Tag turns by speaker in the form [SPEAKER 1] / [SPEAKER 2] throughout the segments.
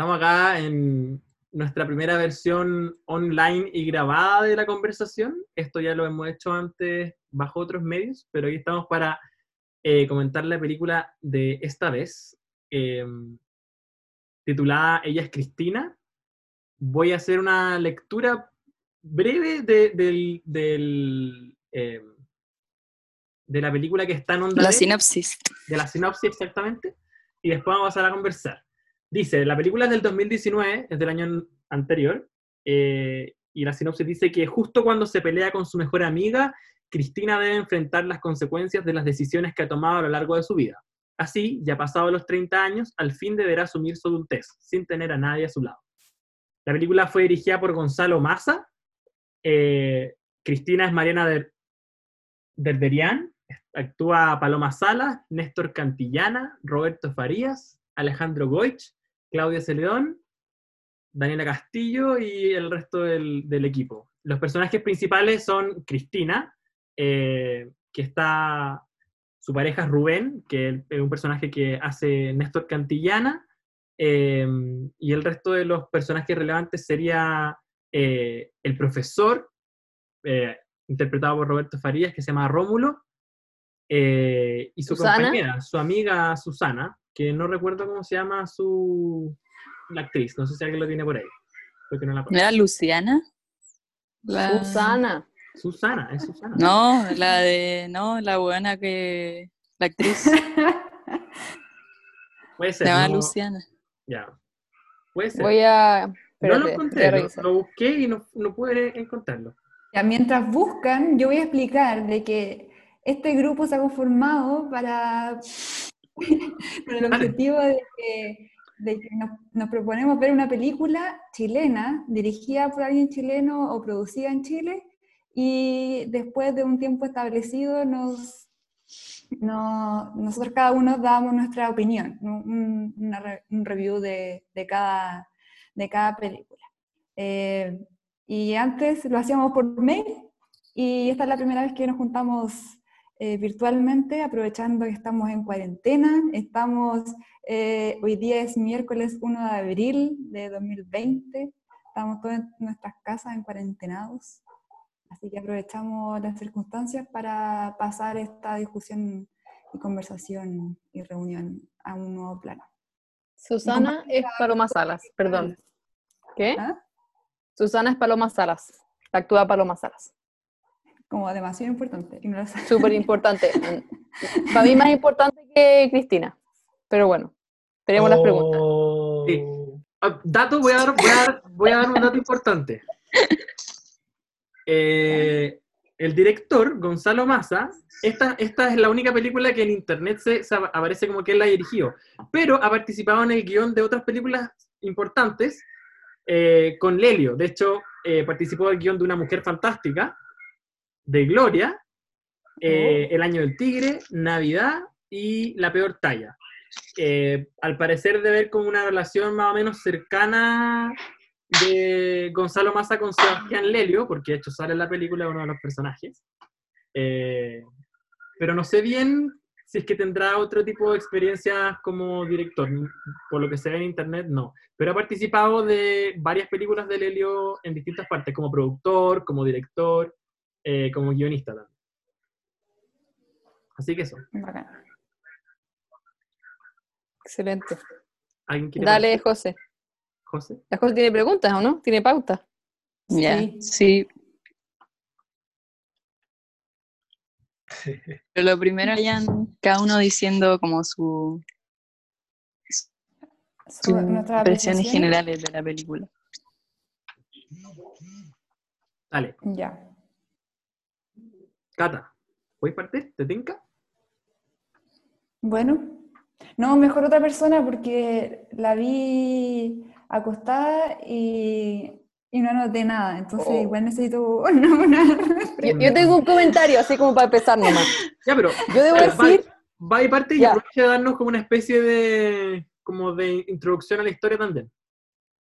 [SPEAKER 1] estamos acá en nuestra primera versión online y grabada de la conversación. Esto ya lo hemos hecho antes bajo otros medios, pero hoy estamos para eh, comentar la película de esta vez, eh, titulada Ella es Cristina. Voy a hacer una lectura breve de, del, del, eh, de la película que está en onda.
[SPEAKER 2] La
[SPEAKER 1] de-
[SPEAKER 2] sinopsis.
[SPEAKER 1] de la sinopsis exactamente, y después vamos a pasar a conversar. Dice, la película es del 2019, es del año anterior, eh, y la sinopsis dice que justo cuando se pelea con su mejor amiga, Cristina debe enfrentar las consecuencias de las decisiones que ha tomado a lo largo de su vida. Así, ya pasados los 30 años, al fin deberá asumir su adultez, sin tener a nadie a su lado. La película fue dirigida por Gonzalo Massa, eh, Cristina es Mariana Der- Derderian, actúa Paloma Salas, Néstor Cantillana, Roberto Farías, Alejandro Goich, Claudia Celedón, Daniela Castillo y el resto del, del equipo. Los personajes principales son Cristina, eh, que está, su pareja es Rubén, que es un personaje que hace Néstor Cantillana, eh, y el resto de los personajes relevantes sería eh, el profesor, eh, interpretado por Roberto Farías, que se llama Rómulo, y su
[SPEAKER 3] Susana.
[SPEAKER 1] compañera, su amiga Susana, que no recuerdo cómo se llama su la actriz, no sé si alguien lo tiene por ahí, porque no la
[SPEAKER 2] ¿No
[SPEAKER 1] conozco.
[SPEAKER 2] era Luciana? La-
[SPEAKER 3] Susana.
[SPEAKER 1] Susana, es Susana.
[SPEAKER 2] No, la de. No, la buena que. La actriz.
[SPEAKER 1] puede
[SPEAKER 2] Se
[SPEAKER 1] ser.
[SPEAKER 2] llama
[SPEAKER 1] no-
[SPEAKER 2] Luciana.
[SPEAKER 1] Ya. Puede ser.
[SPEAKER 3] Voy a.
[SPEAKER 1] no lo encontré, lo, lo busqué y no, no pude encontrarlo.
[SPEAKER 4] Ya, mientras buscan, yo voy a explicar de que este grupo se ha conformado para, con el objetivo de que, de que nos, nos proponemos ver una película chilena, dirigida por alguien chileno o producida en Chile, y después de un tiempo establecido nos, no- nosotros cada uno damos nuestra opinión, un, una un review de, de cada, de cada película. Eh, y antes lo hacíamos por mail y esta es la primera vez que nos juntamos eh, virtualmente, aprovechando que estamos en cuarentena. Estamos, eh, hoy día es miércoles 1 de abril de 2020. Estamos todos en nuestras casas en cuarentenados. Así que aprovechamos las circunstancias para pasar esta discusión y conversación y reunión a un nuevo plano.
[SPEAKER 3] Susana es Paloma Salas, perdón. ¿Qué?
[SPEAKER 4] ¿Ah?
[SPEAKER 3] Susana es Paloma Salas. Actúa Paloma Salas.
[SPEAKER 4] Como demasiado importante. y no.
[SPEAKER 3] Súper importante. Para mí más importante que Cristina. Pero bueno, tenemos las preguntas.
[SPEAKER 1] Sí. Ah, Dato, voy a, dar, voy, a dar, voy a dar un dato importante. Eh, el director, Gonzalo Massa, esta, esta es la única película que en internet se, se aparece como que él la dirigió, pero ha participado en el guion de otras películas importantes eh, con Lelio. De hecho, eh, participó del guion de Una Mujer Fantástica, de Gloria, eh, El Año del Tigre, Navidad y La Peor Talla. Eh, al parecer de ver como una relación más o menos cercana de Gonzalo Massa con Sebastián Lelio, porque de hecho sale en la película uno de los personajes. Eh, pero no sé bien si es que tendrá otro tipo de experiencias como director. Por lo que se ve en internet, no. Pero ha participado de varias películas de Lelio en distintas partes, como productor, como director, eh, como guionista también. Así que eso.
[SPEAKER 4] Bacán.
[SPEAKER 3] Excelente.
[SPEAKER 1] ¿Alguien quiere
[SPEAKER 3] Dale? José.
[SPEAKER 1] José.
[SPEAKER 3] La José tiene preguntas, ¿o no? Tiene pauta.
[SPEAKER 2] Ya,
[SPEAKER 4] Sí.
[SPEAKER 2] sí. Pero lo primero vayan cada uno diciendo como su, sus
[SPEAKER 4] nuestras
[SPEAKER 2] impresiones generales de la película.
[SPEAKER 1] Dale.
[SPEAKER 4] Ya.
[SPEAKER 1] Cata, ¿puedes partir? ¿Te tinca?
[SPEAKER 4] Bueno, no, mejor otra persona porque la vi acostada y, y no anoté nada. Entonces,
[SPEAKER 3] Oh.
[SPEAKER 4] igual necesito una. una-
[SPEAKER 3] Yo, yo tengo un comentario, así como para empezar nomás.
[SPEAKER 1] Ya, pero
[SPEAKER 3] Yo debo
[SPEAKER 1] va-
[SPEAKER 3] decir,
[SPEAKER 1] va y parte y aprovecha de darnos como una especie de como de introducción a la historia también.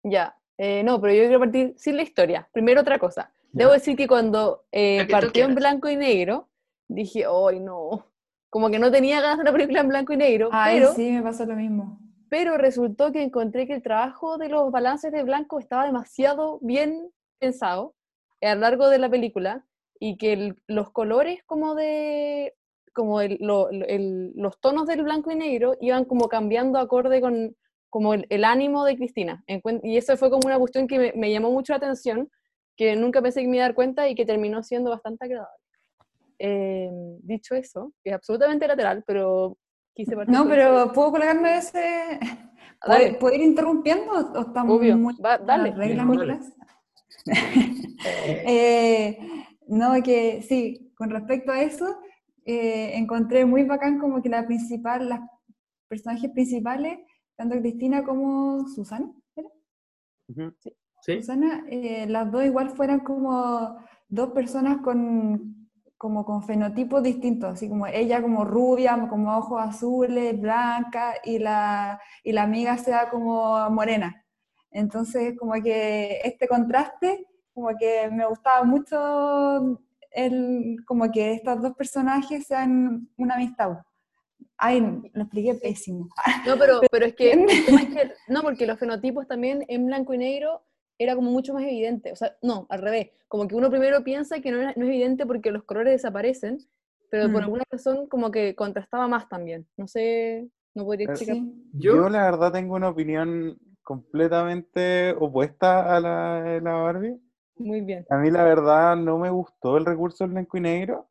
[SPEAKER 3] ya, eh, no, pero yo quiero partir sin la historia. Primero otra cosa. Debo decir que cuando eh,
[SPEAKER 1] que
[SPEAKER 3] partió en blanco y negro, dije, ¡ay no! Como que no tenía ganas de una película en blanco y negro,
[SPEAKER 4] Ay,
[SPEAKER 3] pero,
[SPEAKER 4] sí, me pasó lo mismo.
[SPEAKER 3] pero resultó que encontré que el trabajo de los balances de blanco estaba demasiado bien pensado a lo largo de la película y que el- los colores como de como el- lo- el- los tonos del blanco y negro iban como cambiando acorde con como el, el ánimo de Cristina. Y eso fue como una cuestión que me, me llamó mucho la atención, que nunca pensé que me iba a dar cuenta y que terminó siendo bastante agradable. Eh, dicho eso, que es absolutamente lateral, pero quise partir
[SPEAKER 4] No, pero ¿puedo colgarme ese?
[SPEAKER 3] Dale.
[SPEAKER 4] ¿Puedo, puedo ir interrumpiendo o
[SPEAKER 3] Obvio.
[SPEAKER 4] muy
[SPEAKER 3] Va- dale.
[SPEAKER 4] las reglas muy claras? Eh, no, que sí, con respecto a eso, eh, encontré muy bacán como que la principal, las personajes principales, tanto Cristina como Susana. Susana, eh, las dos igual fueran como dos personas con, como con fenotipos distintos, así como ella como rubia, como ojos azules, blanca, y la, y la amiga sea como morena. Entonces, como que este contraste, como que me gustaba mucho el, como que estos dos personajes sean una amistad. Ay, lo expliqué pésimo.
[SPEAKER 3] No, pero, pero es que, es que- no, porque los fenotipos también en blanco y negro era como mucho más evidente. O sea, no, al revés. Como que uno primero piensa que no, era- no es evidente porque los colores desaparecen, pero por
[SPEAKER 4] Mm.
[SPEAKER 3] alguna razón como que contrastaba más también. No sé, no podría
[SPEAKER 5] Eh,
[SPEAKER 3] explicar.
[SPEAKER 4] Sí.
[SPEAKER 1] Yo-
[SPEAKER 5] Yo, la verdad tengo una opinión completamente opuesta a la de la Barbie.
[SPEAKER 3] Muy bien.
[SPEAKER 5] A mí la verdad no me gustó el recurso del blanco y negro.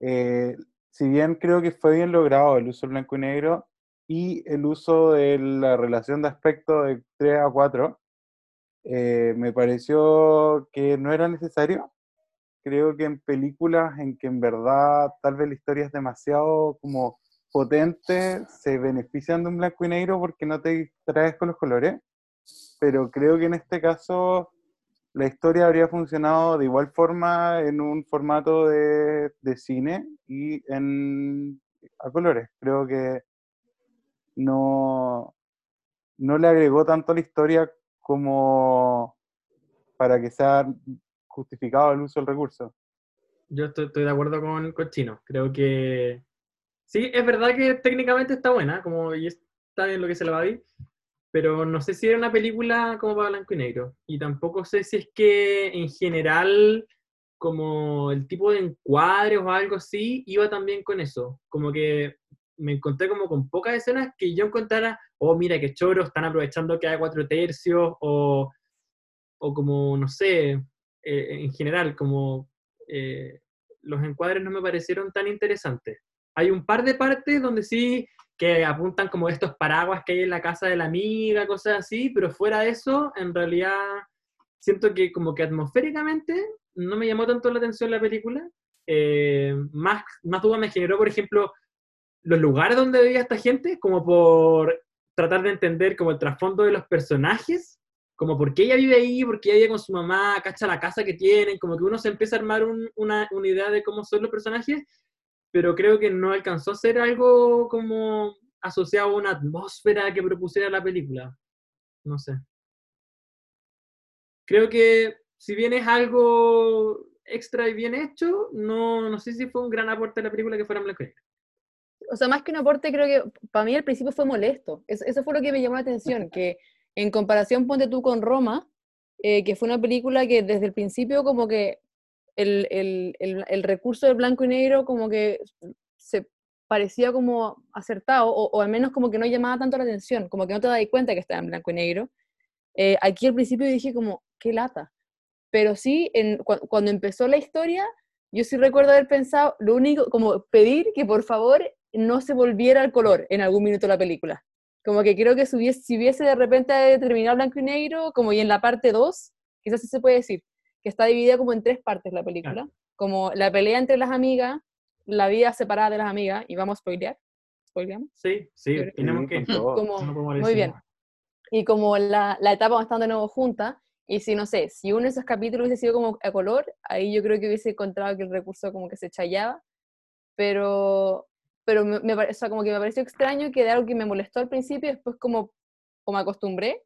[SPEAKER 5] Eh, si bien creo que fue bien logrado el uso del blanco y negro y el uso de la relación de aspecto de 3 a 4, eh, me pareció que no era necesario. Creo que en películas en que en verdad tal vez la historia es demasiado como potente, se benefician de un blanco y negro porque no te distraes con los colores. Pero creo que en este caso la historia habría funcionado de igual forma en un formato de, de cine y en a colores. Creo que no, no le agregó tanto la historia como para que sea justificado el uso del recurso.
[SPEAKER 1] Yo estoy, estoy de acuerdo con, con Chino. Creo que sí, es verdad que técnicamente está buena, como y está bien lo que se le va a ver, pero no sé si era una película como para blanco y negro. Y tampoco sé si es que en general, como el tipo de encuadres o algo así, iba también con eso. Como que me encontré como con pocas escenas que yo encontrara, oh, mira qué choro, están aprovechando que hay cuatro tercios, o, o como, no sé, eh, en general, como eh, los encuadres no me parecieron tan interesantes. Hay un par de partes donde sí que apuntan como estos paraguas que hay en la casa de la amiga, cosas así, pero fuera de eso, en realidad siento que como que atmosféricamente no me llamó tanto la atención la película. Eh, más, más duda me generó, por ejemplo, los lugares donde vivía esta gente, como por tratar de entender como el trasfondo de los personajes, como por qué ella vive ahí, por qué ella vive con su mamá, cacha la casa que tienen, como que uno se empieza a armar un- una, una idea de cómo son los personajes, pero creo que no alcanzó a ser algo como asociado a una atmósfera que propusiera la película. No sé. Creo que si bien es algo extra y bien hecho, no, no sé si fue un gran aporte de la película que fuera en blanco y negro.
[SPEAKER 3] O sea, más que un aporte, creo que para mí al principio fue molesto. Eso, eso fue lo que me llamó la atención, que en comparación, ponte tú con Roma, eh, que fue una película que desde el principio como que el, el, el, el recurso del blanco y negro como que se parecía como acertado, o, o al menos como que no llamaba tanto la atención, como que no te das cuenta que estaba en blanco y negro. Eh, aquí al principio dije como, qué lata. Pero sí, en, cu- cuando empezó la historia, yo sí recuerdo haber pensado, lo único, como pedir que por favor no se volviera al color en algún minuto de la película. Como que creo que si hubiese, si hubiese de repente terminado blanco y negro, como y en la parte 2, quizás sí se puede decir, que está dividida como en tres partes la película, como la pelea entre las amigas, la vida separada de las amigas, y vamos a spoilear, ¿spoileamos?
[SPEAKER 1] Sí, sí, tenemos que...
[SPEAKER 3] Como,
[SPEAKER 1] no
[SPEAKER 3] muy bien. Y como la, la etapa donde están de nuevo juntas, y si no sé, si uno de esos capítulos hubiese sido como a color, ahí yo creo que hubiese encontrado que el recurso como que se chayaba, pero, pero me, me o sea, como que me pareció extraño que de algo que me molestó al principio, después como, o me acostumbré,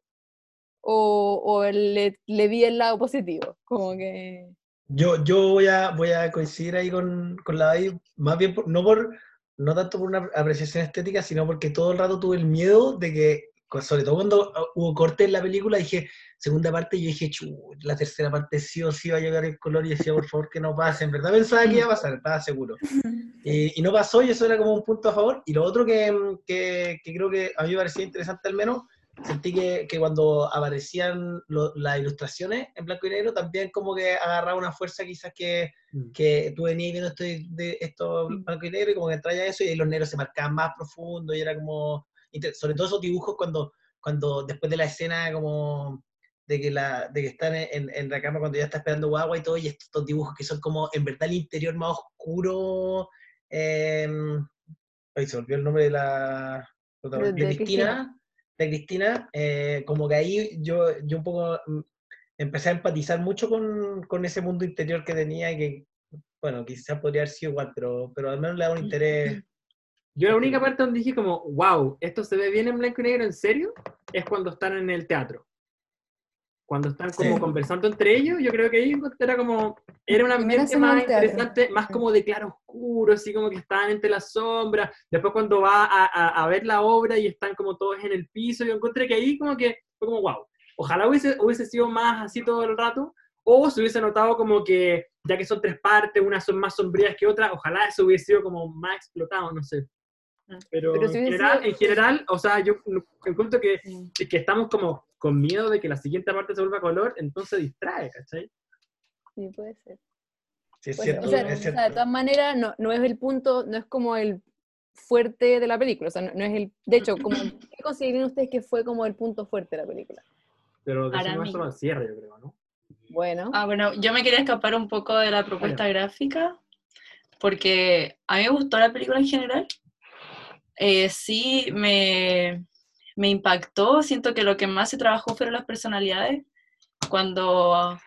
[SPEAKER 3] o, o le, le vi el lado positivo, como que...
[SPEAKER 6] Yo, yo voy, a, voy a coincidir ahí con, con la Dai, más bien por- no, por, no tanto por una apreciación estética, sino porque todo el rato tuve el miedo de que sobre todo cuando uh, hubo corte en la película, dije, segunda parte, yo dije, chu, la tercera parte sí o sí va a llegar el color y decía, por favor, que no pase. En verdad pensaba que iba a pasar, estaba seguro. Y, y no pasó y eso era como un punto a favor. Y lo otro que, que, que creo que a mí me parecía interesante al menos, sentí que, que cuando aparecían lo- las ilustraciones en blanco y negro, también como que agarraba una fuerza quizás que,
[SPEAKER 1] Mm.
[SPEAKER 6] que tú venías viendo esto, de, esto blanco y negro y como que traía eso y ahí los negros se marcaban más profundo y era como, sobre todo esos dibujos cuando, cuando después de la escena como de que, la, de que están en, en la cama cuando ya está esperando guagua y todo, y estos dibujos que son como en verdad el interior más oscuro. Eh, ay, se olvidó el nombre de la protagonista,
[SPEAKER 3] De-
[SPEAKER 6] Cristina. De Cristina, eh, como que ahí yo, yo un poco mm, empecé a empatizar mucho con, con ese mundo interior que tenía y que, bueno, quizás podría haber sido igual, pero, pero al menos le da un interés.
[SPEAKER 1] Yo la única parte donde dije como, wow, esto se ve bien en blanco y negro, ¿en serio? Es cuando están en el teatro. Cuando están como
[SPEAKER 6] Sí.
[SPEAKER 1] conversando entre ellos, yo creo que ahí era como, era un ambiente más interesante, más como de claro oscuro, así como que estaban entre las sombras. Después cuando va a, a- a ver la obra y están como todos en el piso, yo encontré que ahí como que fue como, wow, ojalá hubiese, hubiese sido más así todo el rato, o se hubiese notado como que, ya que son tres partes, unas son más sombrías que otras, ojalá eso hubiese sido como más explotado, no sé. Pero,
[SPEAKER 3] Pero si
[SPEAKER 1] en, general,
[SPEAKER 3] sido-
[SPEAKER 1] en general, o sea, yo encuentro que,
[SPEAKER 2] Sí.
[SPEAKER 1] que estamos como con miedo de que la siguiente parte se vuelva a color, entonces distrae, ¿cachai?
[SPEAKER 3] Sí, puede ser.
[SPEAKER 6] Sí, es cierto,
[SPEAKER 3] O sea,
[SPEAKER 6] es
[SPEAKER 3] o sea, de todas maneras, no, no es el punto, no es como el fuerte de la película. O sea, no, no es el. De hecho, como, ¿qué considerarían ustedes que fue como el punto fuerte de la película?
[SPEAKER 1] Pero decimos eso al cierre, yo creo, ¿no?
[SPEAKER 3] Bueno,
[SPEAKER 2] Ah, bueno, yo me quería escapar un poco de la propuesta gráfica, porque a mí me gustó la película en general. Eh, sí, me, me impactó. Siento que lo que más se trabajó fueron las personalidades. Cuando,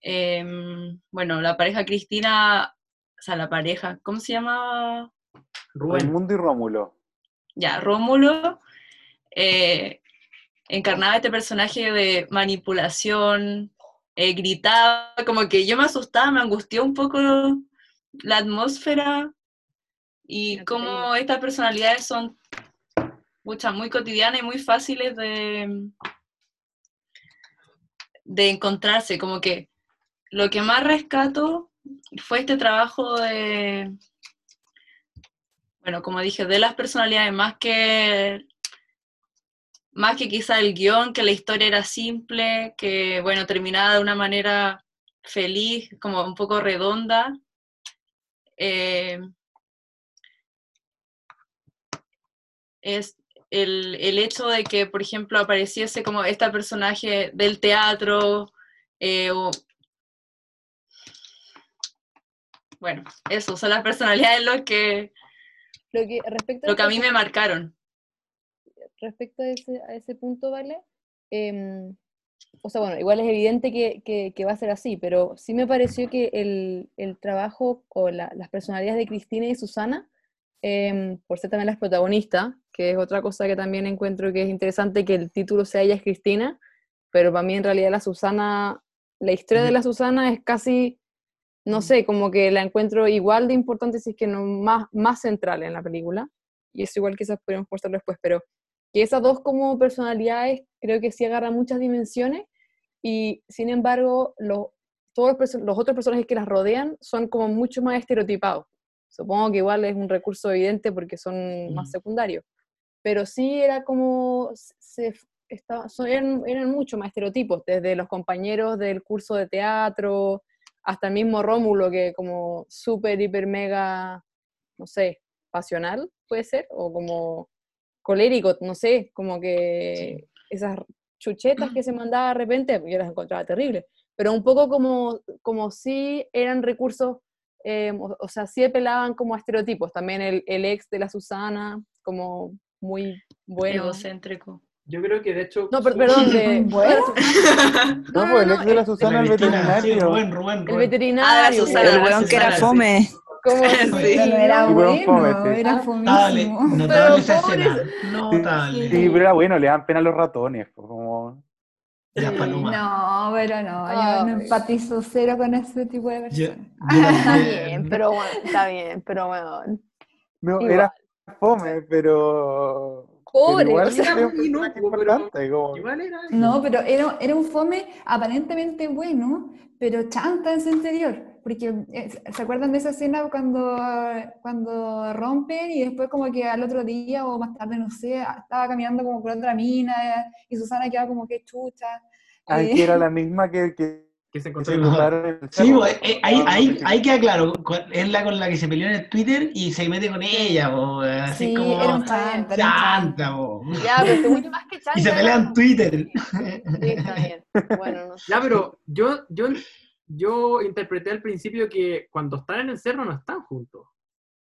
[SPEAKER 2] em, bueno, la pareja Cristina, o sea, la pareja, ¿cómo se llama?
[SPEAKER 1] Rubén.
[SPEAKER 5] Raimundo y Rómulo.
[SPEAKER 2] ya, Rómulo eh, encarnaba este personaje de manipulación, eh, gritaba, como que yo me asustaba, me angustió un poco la atmósfera y cómo estas personalidades son muchas, muy cotidianas y muy fáciles de, de encontrarse, como que lo que más rescato fue este trabajo de, bueno, como dije, de las personalidades, más que, más que quizá el guion, que la historia era simple, que, bueno, terminaba de una manera feliz, como un poco redonda. eh, es el, el hecho de que, por ejemplo, apareciese como este personaje del teatro, eh, o, bueno, eso, son las personalidades lo que,
[SPEAKER 3] lo que respecto
[SPEAKER 2] lo que a mí me marcaron.
[SPEAKER 3] respecto a ese, a ese punto, ¿vale? Em, o sea, bueno, igual es evidente que, que- que va a ser así, pero sí me pareció que el, el trabajo o la- las personalidades de Cristina y Susana, em, por ser también las protagonistas, que es otra cosa que también encuentro que es interesante que el título sea Ella es Cristina, pero para mí en realidad la Susana, la historia de la Susana es casi, no sé, como que la encuentro igual de importante, si es que no más, más central en la película, y eso igual quizás podríamos postarlo después, pero que esas dos como personalidades creo que sí agarran muchas dimensiones y sin embargo los, todos los otros personajes que las rodean son como mucho más estereotipados. Supongo que igual es un recurso evidente porque son más secundarios, pero sí era como, se, estaba, son- eran, eran mucho más estereotipos, desde los compañeros del curso de teatro hasta el mismo Rómulo que como súper, hiper, mega, no sé, pasional, puede ser, o como colérico, no sé, como que esas chuchetas que se mandaba de repente, yo las encontraba terribles, pero un poco como, como si eran recursos, eh, o, o sea, sí apelaban como a estereotipos, también el, el ex de la Susana, como muy bueno.
[SPEAKER 2] Egocéntrico.
[SPEAKER 1] Yo creo que de hecho...
[SPEAKER 3] No, per- perdón, de...
[SPEAKER 4] Bueno.
[SPEAKER 5] No,
[SPEAKER 3] no,
[SPEAKER 5] pues el
[SPEAKER 3] no,
[SPEAKER 5] ex de la
[SPEAKER 3] el-
[SPEAKER 5] Susana, el
[SPEAKER 6] sí,
[SPEAKER 5] veterinario.
[SPEAKER 6] Rubén, Rubén,
[SPEAKER 3] El veterinario.
[SPEAKER 2] Susana,
[SPEAKER 3] que-
[SPEAKER 2] la
[SPEAKER 7] El weón que era
[SPEAKER 6] Susana, sí.
[SPEAKER 7] fome.
[SPEAKER 3] como
[SPEAKER 2] Sí.
[SPEAKER 4] Pero no era
[SPEAKER 5] fome,
[SPEAKER 4] bueno,
[SPEAKER 5] sí.
[SPEAKER 4] era
[SPEAKER 6] Notable,
[SPEAKER 4] fomísimo.
[SPEAKER 6] notable esa
[SPEAKER 3] pobre-
[SPEAKER 6] escena. Notable.
[SPEAKER 5] Sí, pero era bueno, le dan pena a los ratones. pues, Como...
[SPEAKER 4] No, pero no, yo no empatizo cero con ese tipo de personas.
[SPEAKER 6] yo
[SPEAKER 3] Está bien, pero bueno, está bien, pero bueno.
[SPEAKER 5] No,
[SPEAKER 3] Igual.
[SPEAKER 5] era fome, pero.
[SPEAKER 3] pobre.
[SPEAKER 5] igual
[SPEAKER 3] o sea,
[SPEAKER 5] era un
[SPEAKER 1] sí, no,
[SPEAKER 5] personaje
[SPEAKER 1] pero-
[SPEAKER 5] importante, como-
[SPEAKER 1] Igual era.
[SPEAKER 4] No, pero era, era un fome aparentemente bueno, pero chanta en su interior. Porque, eh, ¿se acuerdan de esa escena cuando, cuando rompen y después como que al otro día o más tarde, no sé, estaba caminando como por otra mina y Susana quedaba como que chucha?
[SPEAKER 5] Ay,
[SPEAKER 4] Eh,
[SPEAKER 5] que era la misma que, que
[SPEAKER 1] Que se encontró en
[SPEAKER 6] Sí, pues, eh, ahí, ahí, ahí queda claro, es la con la que se peleó en el Twitter y se mete con ella, po, así
[SPEAKER 4] sí,
[SPEAKER 6] como
[SPEAKER 4] era un chanta, era un chanta.
[SPEAKER 6] chanta, po.
[SPEAKER 3] Ya, pero según yo, más que chanta.
[SPEAKER 6] y se pelea en Twitter.
[SPEAKER 3] Sí, está bien. Bueno, no sé.
[SPEAKER 1] Ya, pero yo, yo, yo interpreté al principio que cuando están en el cerro no están juntos.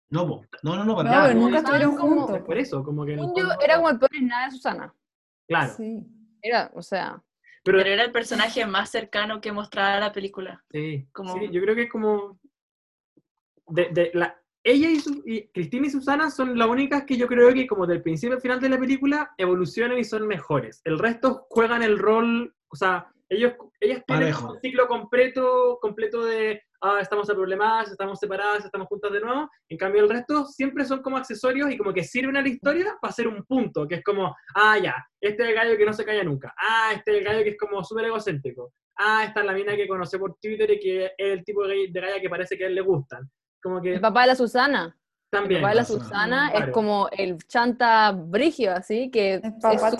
[SPEAKER 6] No, no, no, no, para
[SPEAKER 4] No,
[SPEAKER 6] nada.
[SPEAKER 4] pero nunca
[SPEAKER 3] estaban
[SPEAKER 4] estuvieron
[SPEAKER 3] como-
[SPEAKER 4] juntos.
[SPEAKER 1] Por eso, como que. en el
[SPEAKER 3] Según yo,
[SPEAKER 1] fondo-
[SPEAKER 3] era como el peor en nada de Susana.
[SPEAKER 1] Claro.
[SPEAKER 4] Sí.
[SPEAKER 3] Era, o sea,
[SPEAKER 1] Pero,
[SPEAKER 2] Pero era el personaje más cercano que mostraba la película.
[SPEAKER 1] sí,
[SPEAKER 2] como-
[SPEAKER 1] sí, yo creo que es como. De, de la, ella y, Su- y Cristina y Susana son las únicas que yo creo que, como del principio al final de la película, evolucionan y son mejores. El resto juegan el rol. O sea, ellos, ellas tienen
[SPEAKER 6] Parejo.
[SPEAKER 1] un ciclo completo, completo de. Ah, estamos problemadas, estamos separadas, estamos juntas de nuevo. En cambio, el resto siempre son como accesorios y como que sirven a la historia para hacer un punto, que es como, ah, ya, este es el gallo que no se calla nunca. Ah, este es el gallo que es como súper egocéntrico. Ah, esta es la mina que conocí por Twitter y que es el tipo de gay- de galla que parece que a él le gustan. Como que
[SPEAKER 3] el papá de la Susana. El
[SPEAKER 1] también.
[SPEAKER 3] papá de la
[SPEAKER 6] pasa.
[SPEAKER 3] Susana
[SPEAKER 1] Claro.
[SPEAKER 3] es como el chanta brigio, así, que es hija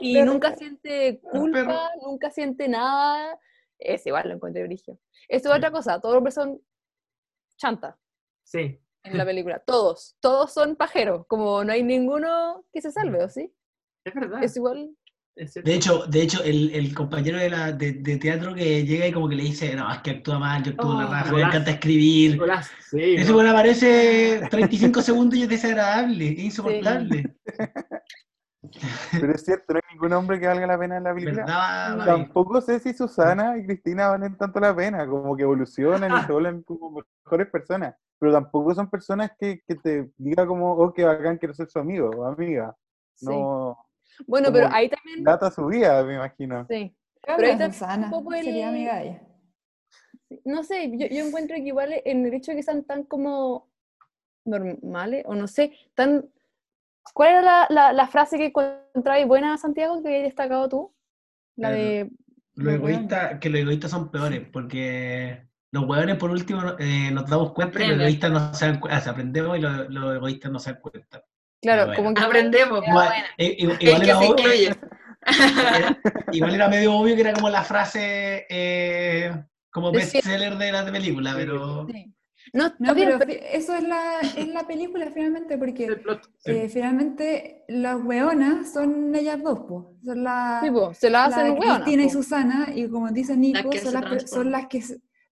[SPEAKER 3] y nunca siente culpa, nunca siente nada. Es igual, lo encontré brigio. Esto es otra cosa, todos los hombres son chanta
[SPEAKER 1] Sí,
[SPEAKER 3] en la película. Todos, todos son pajeros, como no hay ninguno que se salve, ¿o sí?
[SPEAKER 1] es verdad.
[SPEAKER 3] Es igual.
[SPEAKER 6] De hecho, de hecho el, el compañero de, la, de, de teatro que llega y como que le dice, no, es que actúa mal, yo actúo la
[SPEAKER 1] Oh,
[SPEAKER 6] raja, me encanta escribir.
[SPEAKER 1] Nicolás, sí.
[SPEAKER 6] Ese
[SPEAKER 1] no.
[SPEAKER 6] bueno aparece 35 segundos y es desagradable, es insoportable.
[SPEAKER 5] Pero es cierto, no hay ningún hombre que valga la pena en la película. Tampoco sé si Susana y Cristina valen tanto la pena, como que evolucionan y se vuelven como mejores personas. Pero tampoco son personas que, que te diga como, oh, qué bacán, quiero ser su amigo o amiga.
[SPEAKER 3] Sí.
[SPEAKER 5] No,
[SPEAKER 3] Bueno,
[SPEAKER 5] como
[SPEAKER 3] pero ahí también.
[SPEAKER 5] data su vida, me imagino.
[SPEAKER 3] Sí.
[SPEAKER 4] Pero
[SPEAKER 3] ahí también
[SPEAKER 4] Susana
[SPEAKER 3] un poco el-
[SPEAKER 4] sería amiga de ella.
[SPEAKER 3] No sé, yo, yo encuentro que igual en el hecho de que sean tan como normales, o no sé, tan... ¿Cuál era la, la, la frase que encontrabas buena, Santiago, que habías destacado tú? La de...
[SPEAKER 6] Los egoístas, que los egoístas son peores, porque los hueones por último eh, nos damos cuenta y los egoístas no se dan cuenta, aprendemos y los, los egoístas no se dan cuenta.
[SPEAKER 3] Claro,
[SPEAKER 6] bueno.
[SPEAKER 3] como que...
[SPEAKER 2] Aprendemos.
[SPEAKER 6] Igual,
[SPEAKER 3] buena.
[SPEAKER 6] eh, igual-
[SPEAKER 2] El
[SPEAKER 6] igual
[SPEAKER 2] que
[SPEAKER 6] era
[SPEAKER 2] se
[SPEAKER 6] obvio-
[SPEAKER 2] incluye.
[SPEAKER 6] era- igual era medio obvio que era como la frase eh, como bestseller de la película, pero
[SPEAKER 3] Sí. No, está
[SPEAKER 4] No,
[SPEAKER 3] bien,
[SPEAKER 4] pero eso es la, es la película finalmente, porque eh, finalmente las weonas son ellas dos, po. son las
[SPEAKER 3] sí, po, se la
[SPEAKER 4] la
[SPEAKER 3] hacen hueonas.
[SPEAKER 4] Cristina y. Susana, y como dice Nico, son, las, son las que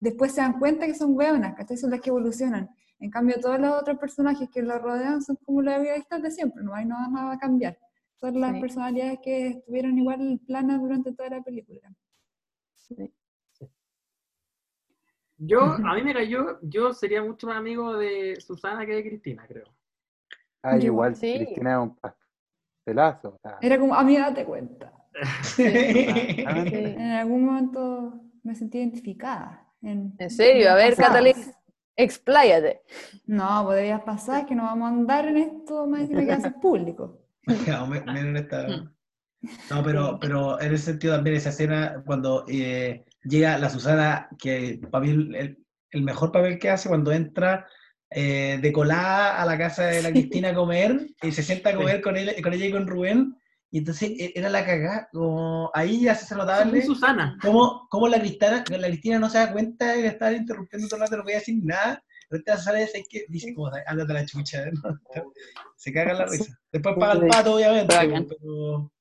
[SPEAKER 4] después se dan cuenta que son hueonas, ¿cachai? Son las que evolucionan. En cambio, todos los otros personajes que los rodean son como las egoístas de siempre, no hay nada más a cambiar. Son las
[SPEAKER 3] Sí.
[SPEAKER 4] personalidades que estuvieron igual planas durante toda la película.
[SPEAKER 1] Yo, a mí me cayó, yo sería mucho más amigo de Susana que de Cristina, creo.
[SPEAKER 5] Ah,
[SPEAKER 4] Yo-
[SPEAKER 5] igual,
[SPEAKER 3] sí.
[SPEAKER 5] Cristina es un pastelazo. o sea,
[SPEAKER 4] Era como, amiga, date cuenta.
[SPEAKER 3] Sí.
[SPEAKER 4] En algún momento me sentí identificada. En,
[SPEAKER 3] En serio, a ver. Catalina, expláyate.
[SPEAKER 4] No, podrías pasar que no vamos a andar en esto más que hacer público.
[SPEAKER 6] No, me- menos en esta- No, pero, pero en ese sentido también esa escena cuando eh, llega la Susana, que para mí el, mejor papel que hace cuando entra eh, de colada a la casa de la Cristina a comer y se sienta a comer con, él, con ella y con Rubén, y entonces e- era la cagada, como ahí ya se
[SPEAKER 1] muy
[SPEAKER 6] notable
[SPEAKER 1] Susana.
[SPEAKER 6] cómo, cómo la, Cristina, la Cristina no se da cuenta de estaba interrumpiendo todo el rato, no podía decir nada. Ahorita sale ese que dice, como, ándate a la chucha. ¿no? Se caga la risa. Después paga el pato, obviamente.
[SPEAKER 2] Bacán.
[SPEAKER 6] Pero,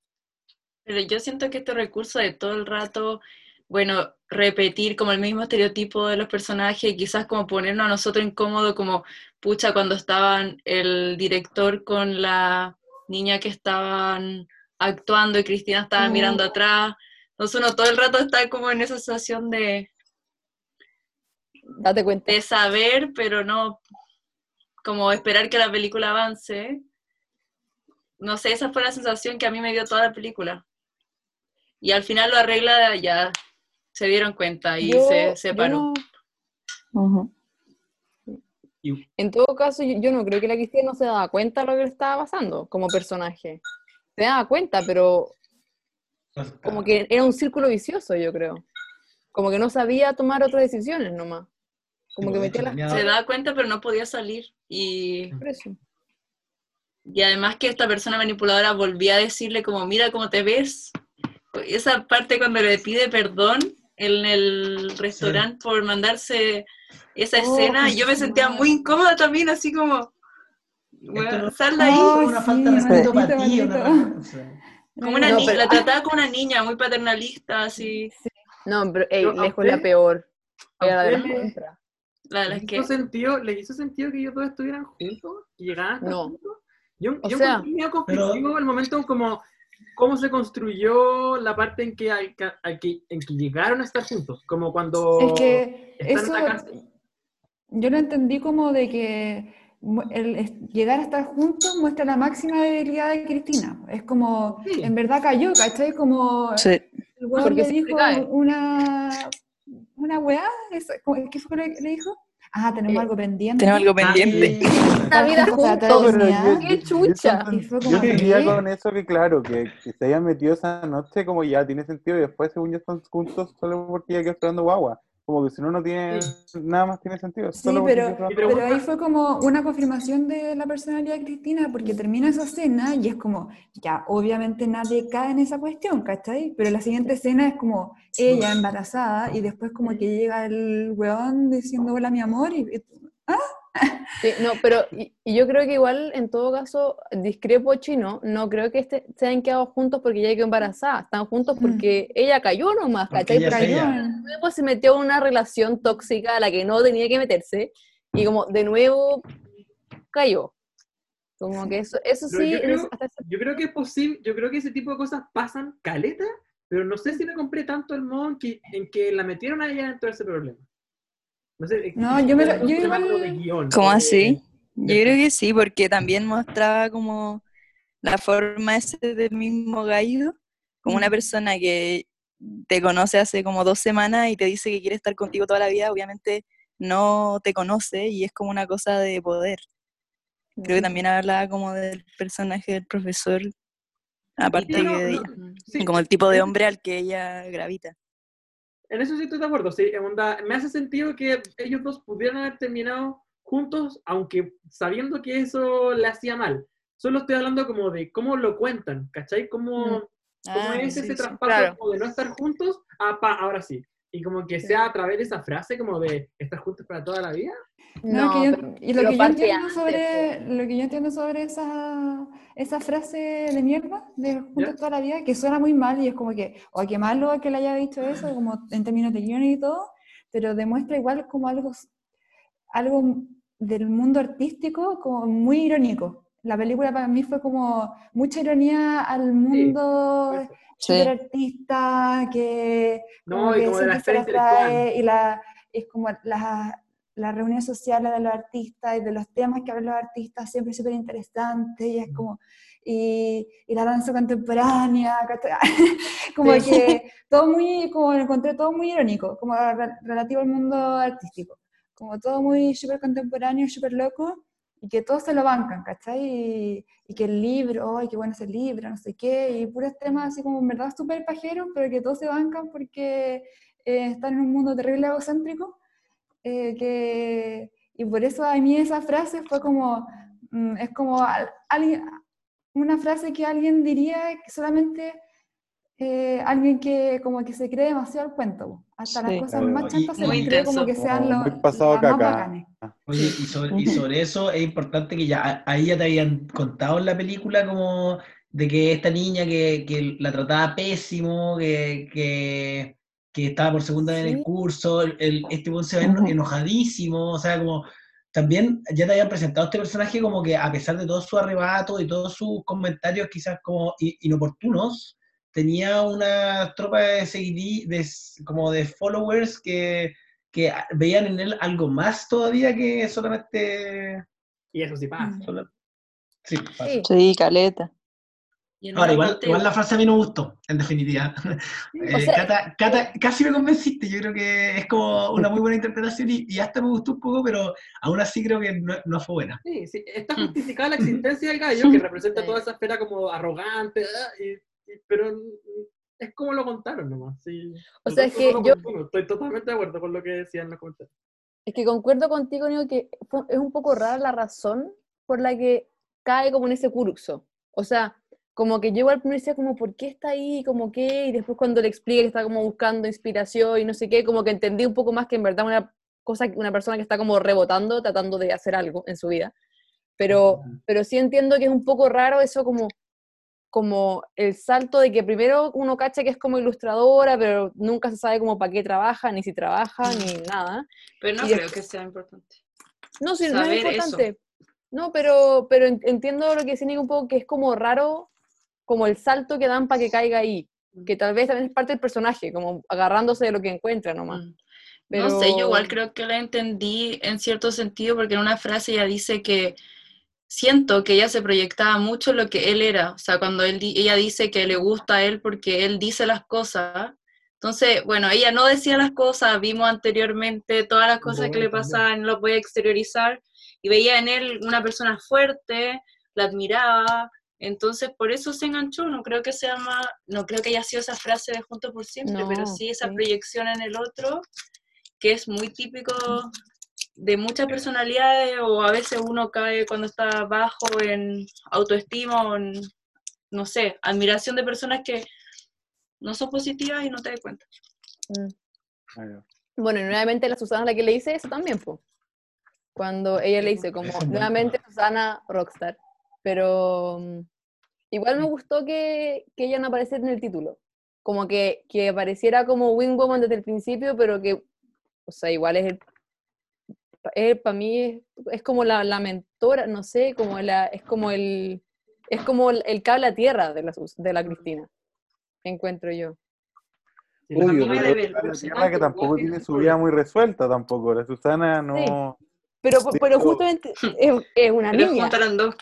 [SPEAKER 2] Pero yo siento que este recurso de todo el rato, bueno, repetir como el mismo estereotipo de los personajes, y quizás como ponernos a nosotros incómodo, como pucha cuando estaban el director con la niña que estaban actuando y Cristina estaba
[SPEAKER 3] Mm.
[SPEAKER 2] mirando atrás. Entonces uno todo el rato está como en esa sensación de,
[SPEAKER 3] Date cuenta.
[SPEAKER 2] de saber, pero no como esperar que la película avance. No sé, esa fue la sensación que a mí me dio toda la película. Y al final lo arregla, ya se dieron cuenta y
[SPEAKER 3] Yo-
[SPEAKER 2] se
[SPEAKER 3] yo
[SPEAKER 2] separó.
[SPEAKER 3] no- En todo caso, yo, yo no creo que la Cristina no se daba cuenta de lo que le estaba pasando como personaje. Se daba cuenta, pero como que era un círculo vicioso, yo creo. Como que no sabía tomar otras decisiones nomás. Como que metía las
[SPEAKER 2] Se daba cuenta, pero no podía salir. Y,
[SPEAKER 3] por eso.
[SPEAKER 2] y además que esta persona manipuladora volvía a decirle como, mira cómo te ves. Esa parte cuando le pide perdón en el restaurante por mandarse esa
[SPEAKER 4] Oh,
[SPEAKER 2] escena, yo me sentía muy incómoda también, así como, bueno, sal de ahí.
[SPEAKER 4] Ay,
[SPEAKER 6] una
[SPEAKER 4] sí,
[SPEAKER 6] falta de respeto para ti. una- o sea,
[SPEAKER 2] Como una
[SPEAKER 3] No,
[SPEAKER 2] niña,
[SPEAKER 3] pero-
[SPEAKER 2] la trataba como una niña, muy paternalista, así.
[SPEAKER 3] No, pero ey,
[SPEAKER 1] Pero
[SPEAKER 3] lejos la peor. Era de las
[SPEAKER 1] usted le-.
[SPEAKER 2] La de
[SPEAKER 1] ¿Le hizo,
[SPEAKER 2] que...
[SPEAKER 1] sentido, ¿Le hizo sentido que ellos dos estuvieran juntos? ¿Que llegaran a estar
[SPEAKER 3] No.
[SPEAKER 1] juntos? Yo,
[SPEAKER 3] O
[SPEAKER 1] yo
[SPEAKER 3] sea-
[SPEAKER 1] medio conflictivo el momento como cómo se construyó la parte en que, al- al que- en que llegaron a estar juntos. Como cuando
[SPEAKER 4] Es que
[SPEAKER 1] están
[SPEAKER 4] eso
[SPEAKER 1] en la casa.
[SPEAKER 4] yo lo entendí como de que el llegar a estar juntos muestra la máxima debilidad de Cristina. Es como,
[SPEAKER 1] Sí.
[SPEAKER 4] en verdad cayó, ¿cachai? Como
[SPEAKER 7] Sí.
[SPEAKER 4] el weón
[SPEAKER 3] Porque
[SPEAKER 4] le dijo una, una weá, eso- ¿cómo- ¿qué fue lo que le dijo? Ah, tenemos
[SPEAKER 3] Eh,
[SPEAKER 4] algo pendiente.
[SPEAKER 7] Tenemos algo
[SPEAKER 1] Ah,
[SPEAKER 7] pendiente.
[SPEAKER 3] Una vida
[SPEAKER 4] O sea,
[SPEAKER 3] juntos.
[SPEAKER 5] yo-
[SPEAKER 3] ¡Qué
[SPEAKER 5] yo-
[SPEAKER 3] chucha!
[SPEAKER 5] Yo, yo entendía
[SPEAKER 4] ¿qué?
[SPEAKER 5] con eso que, claro, que, que se hayan metido esa noche, como ya tiene sentido, y después, según ya están juntos, solo porque ya quedó esperando guagua. Como que si no, no tiene, nada más tiene sentido.
[SPEAKER 4] Sí,
[SPEAKER 5] solo
[SPEAKER 4] pero,
[SPEAKER 1] pero-
[SPEAKER 4] ahí fue como una confirmación de la personalidad de Cristina, porque termina esa escena y es como, ya, obviamente nadie cae en esa cuestión, ¿cachai? Pero la siguiente escena es como ella embarazada y después como que llega el weón diciendo hola mi amor y, y-
[SPEAKER 3] Sí, no, pero y, y yo creo que igual, en todo caso, discrepo chino, no creo que este, se hayan quedado juntos porque ella quedó embarazada, están juntos
[SPEAKER 4] Mm.
[SPEAKER 3] porque ella cayó nomás, ¿cachai? luego se metió en una relación tóxica a la que no tenía que meterse y como de nuevo cayó. Como que eso, eso
[SPEAKER 1] Pero
[SPEAKER 3] sí,
[SPEAKER 1] yo creo-
[SPEAKER 3] es- hasta ese-
[SPEAKER 1] Yo creo que es posible, yo creo que ese tipo de cosas pasan caleta, pero no sé si me compré tanto el modo en que, en que la metieron a ella dentro de ese problema. No sé,
[SPEAKER 4] No, yo me lo- yo igual-
[SPEAKER 1] de guion,
[SPEAKER 7] ¿Cómo
[SPEAKER 1] de-
[SPEAKER 7] así? Yo creo que sí, porque también mostraba como la forma ese del mismo gallo, como una
[SPEAKER 4] Mm.
[SPEAKER 7] persona que te conoce hace como dos semanas y te dice que quiere estar contigo toda la vida, obviamente no te conoce y es como una cosa de poder. Creo que también hablaba como del personaje del profesor, aparte
[SPEAKER 1] Sí, no,
[SPEAKER 7] que de
[SPEAKER 1] no,
[SPEAKER 7] ella,
[SPEAKER 1] sí,
[SPEAKER 7] como el tipo de hombre al que ella gravita.
[SPEAKER 1] En eso sí estoy de acuerdo, sí, en onda, me hace sentido que ellos dos pudieran haber terminado juntos, aunque sabiendo que eso le hacía mal. Solo estoy hablando como de cómo lo cuentan, ¿cachai? Cómo, cómo
[SPEAKER 7] Ah,
[SPEAKER 1] es
[SPEAKER 7] sí,
[SPEAKER 1] ese
[SPEAKER 7] sí,
[SPEAKER 1] traspaso
[SPEAKER 7] claro.
[SPEAKER 1] como de no estar juntos a pa, ahora sí. Y como que sea a través de esa frase como de estar juntos para toda la vida.
[SPEAKER 4] No,
[SPEAKER 3] No,
[SPEAKER 4] que yo-
[SPEAKER 3] pero-
[SPEAKER 4] y lo que yo entiendo
[SPEAKER 3] antes,
[SPEAKER 4] sobre lo que yo entiendo sobre esa, esa frase de mierda de juntos
[SPEAKER 1] ¿Ya?
[SPEAKER 4] toda la vida, que suena muy mal y es como que, o qué malo que le haya dicho eso, como en términos de guion y todo, pero demuestra igual como algo, algo del mundo artístico como muy irónico. La película para mí fue como mucha ironía al mundo
[SPEAKER 7] Sí.
[SPEAKER 4] super artista que
[SPEAKER 1] No, y como de la
[SPEAKER 4] se trae, y la es como la, la reunión social de los artistas y de los temas que hablan los artistas siempre súper interesante y es como y, y la danza contemporánea como
[SPEAKER 3] Sí.
[SPEAKER 4] que todo muy como lo encontré todo muy irónico como re- relativo al mundo artístico. Como todo muy súper contemporáneo súper loco y que todos se lo bancan, ¿cachai? Y, y que el libro, ¡ay, qué bueno ese libro! No sé qué, y puros temas así como en verdad súper pajeros, pero que todos se bancan porque eh, están en un mundo terrible egocéntrico. eh, que, y por eso a mí esa frase fue como, mm, es como al- alguien, una frase que alguien diría que solamente eh, alguien que como que se cree demasiado el cuento. Hasta las
[SPEAKER 7] Sí.
[SPEAKER 4] cosas
[SPEAKER 6] Claro,
[SPEAKER 4] más chantas se las cree como que sean los
[SPEAKER 5] pasado
[SPEAKER 4] las más bacanes.
[SPEAKER 6] Oye, y sobre, y sobre eso es importante que ya ahí ya te habían contado en la película como de que esta niña que, que la trataba pésimo, que, que, que estaba por segunda vez en el
[SPEAKER 3] Sí.
[SPEAKER 6] curso, el, el- este weón se ve enojadísimo, o sea, como también ya te habían presentado este personaje como que a pesar de todo su arrebato y todos sus comentarios quizás como inoportunos, tenía una tropa de seguidí, de, como de followers que, que veían en él algo más todavía que solamente...
[SPEAKER 1] Y eso sí pasa.
[SPEAKER 6] Solo- Sí, pasa.
[SPEAKER 3] Sí.
[SPEAKER 7] Sí, caleta.
[SPEAKER 6] Ahora, igual, la frase a mí no me gustó, en definitiva. Eh,
[SPEAKER 3] sea-
[SPEAKER 6] Cata, Cata, casi me convenciste, yo creo que es como una muy buena interpretación y, y hasta me gustó un poco, pero aún así creo que no, no fue buena.
[SPEAKER 1] Sí, sí, está justificada la existencia del gallo, que representa toda esa esfera como arrogante, ah, y- pero es como lo contaron nomás. sí.
[SPEAKER 3] O sea, es que yo-
[SPEAKER 1] contuvo. Estoy totalmente de acuerdo con lo que decían los comentarios.
[SPEAKER 3] Es que concuerdo contigo, Nico, que es un poco rara la razón por la que cae como en ese curso. O sea, como que yo igual primero decía como, ¿por qué está ahí? Como qué, y después cuando le expliqué que está como buscando inspiración y no sé qué, como que entendí un poco más que en verdad una cosa, una persona que está como rebotando, tratando de hacer algo en su vida. Pero, pero sí entiendo que es un poco raro eso como, como el salto de que primero uno cacha que es como ilustradora, pero nunca se sabe como para qué trabaja, ni si trabaja, ni nada.
[SPEAKER 2] Pero no
[SPEAKER 3] y
[SPEAKER 2] creo que sea importante.
[SPEAKER 3] No, sí, no es
[SPEAKER 2] eso.
[SPEAKER 3] importante. No, pero, pero en- entiendo lo que dice Nico un poco, que es como raro, como el salto que dan para que caiga ahí. Que tal vez también es parte del personaje, como agarrándose de lo que encuentra nomás.
[SPEAKER 2] Mm.
[SPEAKER 3] Pero...
[SPEAKER 2] No sé, yo igual creo que la entendí en cierto sentido, porque en una frase ella dice que siento que ella se proyectaba mucho lo que él era. O sea, cuando él, ella dice que le gusta a él porque él dice las cosas. Entonces, bueno, ella no decía las cosas, vimos anteriormente todas las cosas que le pasaban, no lo podía exteriorizar, y veía en él una persona fuerte, la admiraba, entonces por eso se enganchó, no creo que sea más, no creo que haya sido esa frase de juntos por siempre, pero
[SPEAKER 3] No,
[SPEAKER 2] sí esa
[SPEAKER 3] sí.
[SPEAKER 2] proyección en el otro, que es muy típico de muchas personalidades, o a veces uno cae cuando está bajo en autoestima o en, no sé, admiración de personas que no son positivas y no te das cuenta.
[SPEAKER 5] Bueno,
[SPEAKER 3] Bueno, y nuevamente la Susana la que le dice eso también, pues. Cuando ella le dice como, nuevamente. Susana Rockstar. Pero mm, igual me gustó que, que ella no apareciera en el título. Como que, que apareciera como Wing Woman desde el principio, pero que, o sea, igual es el... para mí es, es como la, la mentora, no sé, como la, es como el... Es como el, el cable a tierra de la, de la Cristina, encuentro yo.
[SPEAKER 1] Sí,
[SPEAKER 2] debe-
[SPEAKER 5] es una tierra que tampoco tiene su vida muy resuelta tampoco. La Susana no...
[SPEAKER 3] Pero,
[SPEAKER 5] Sí,
[SPEAKER 3] pero justamente es, es una
[SPEAKER 2] Pero
[SPEAKER 3] niña.
[SPEAKER 2] dos.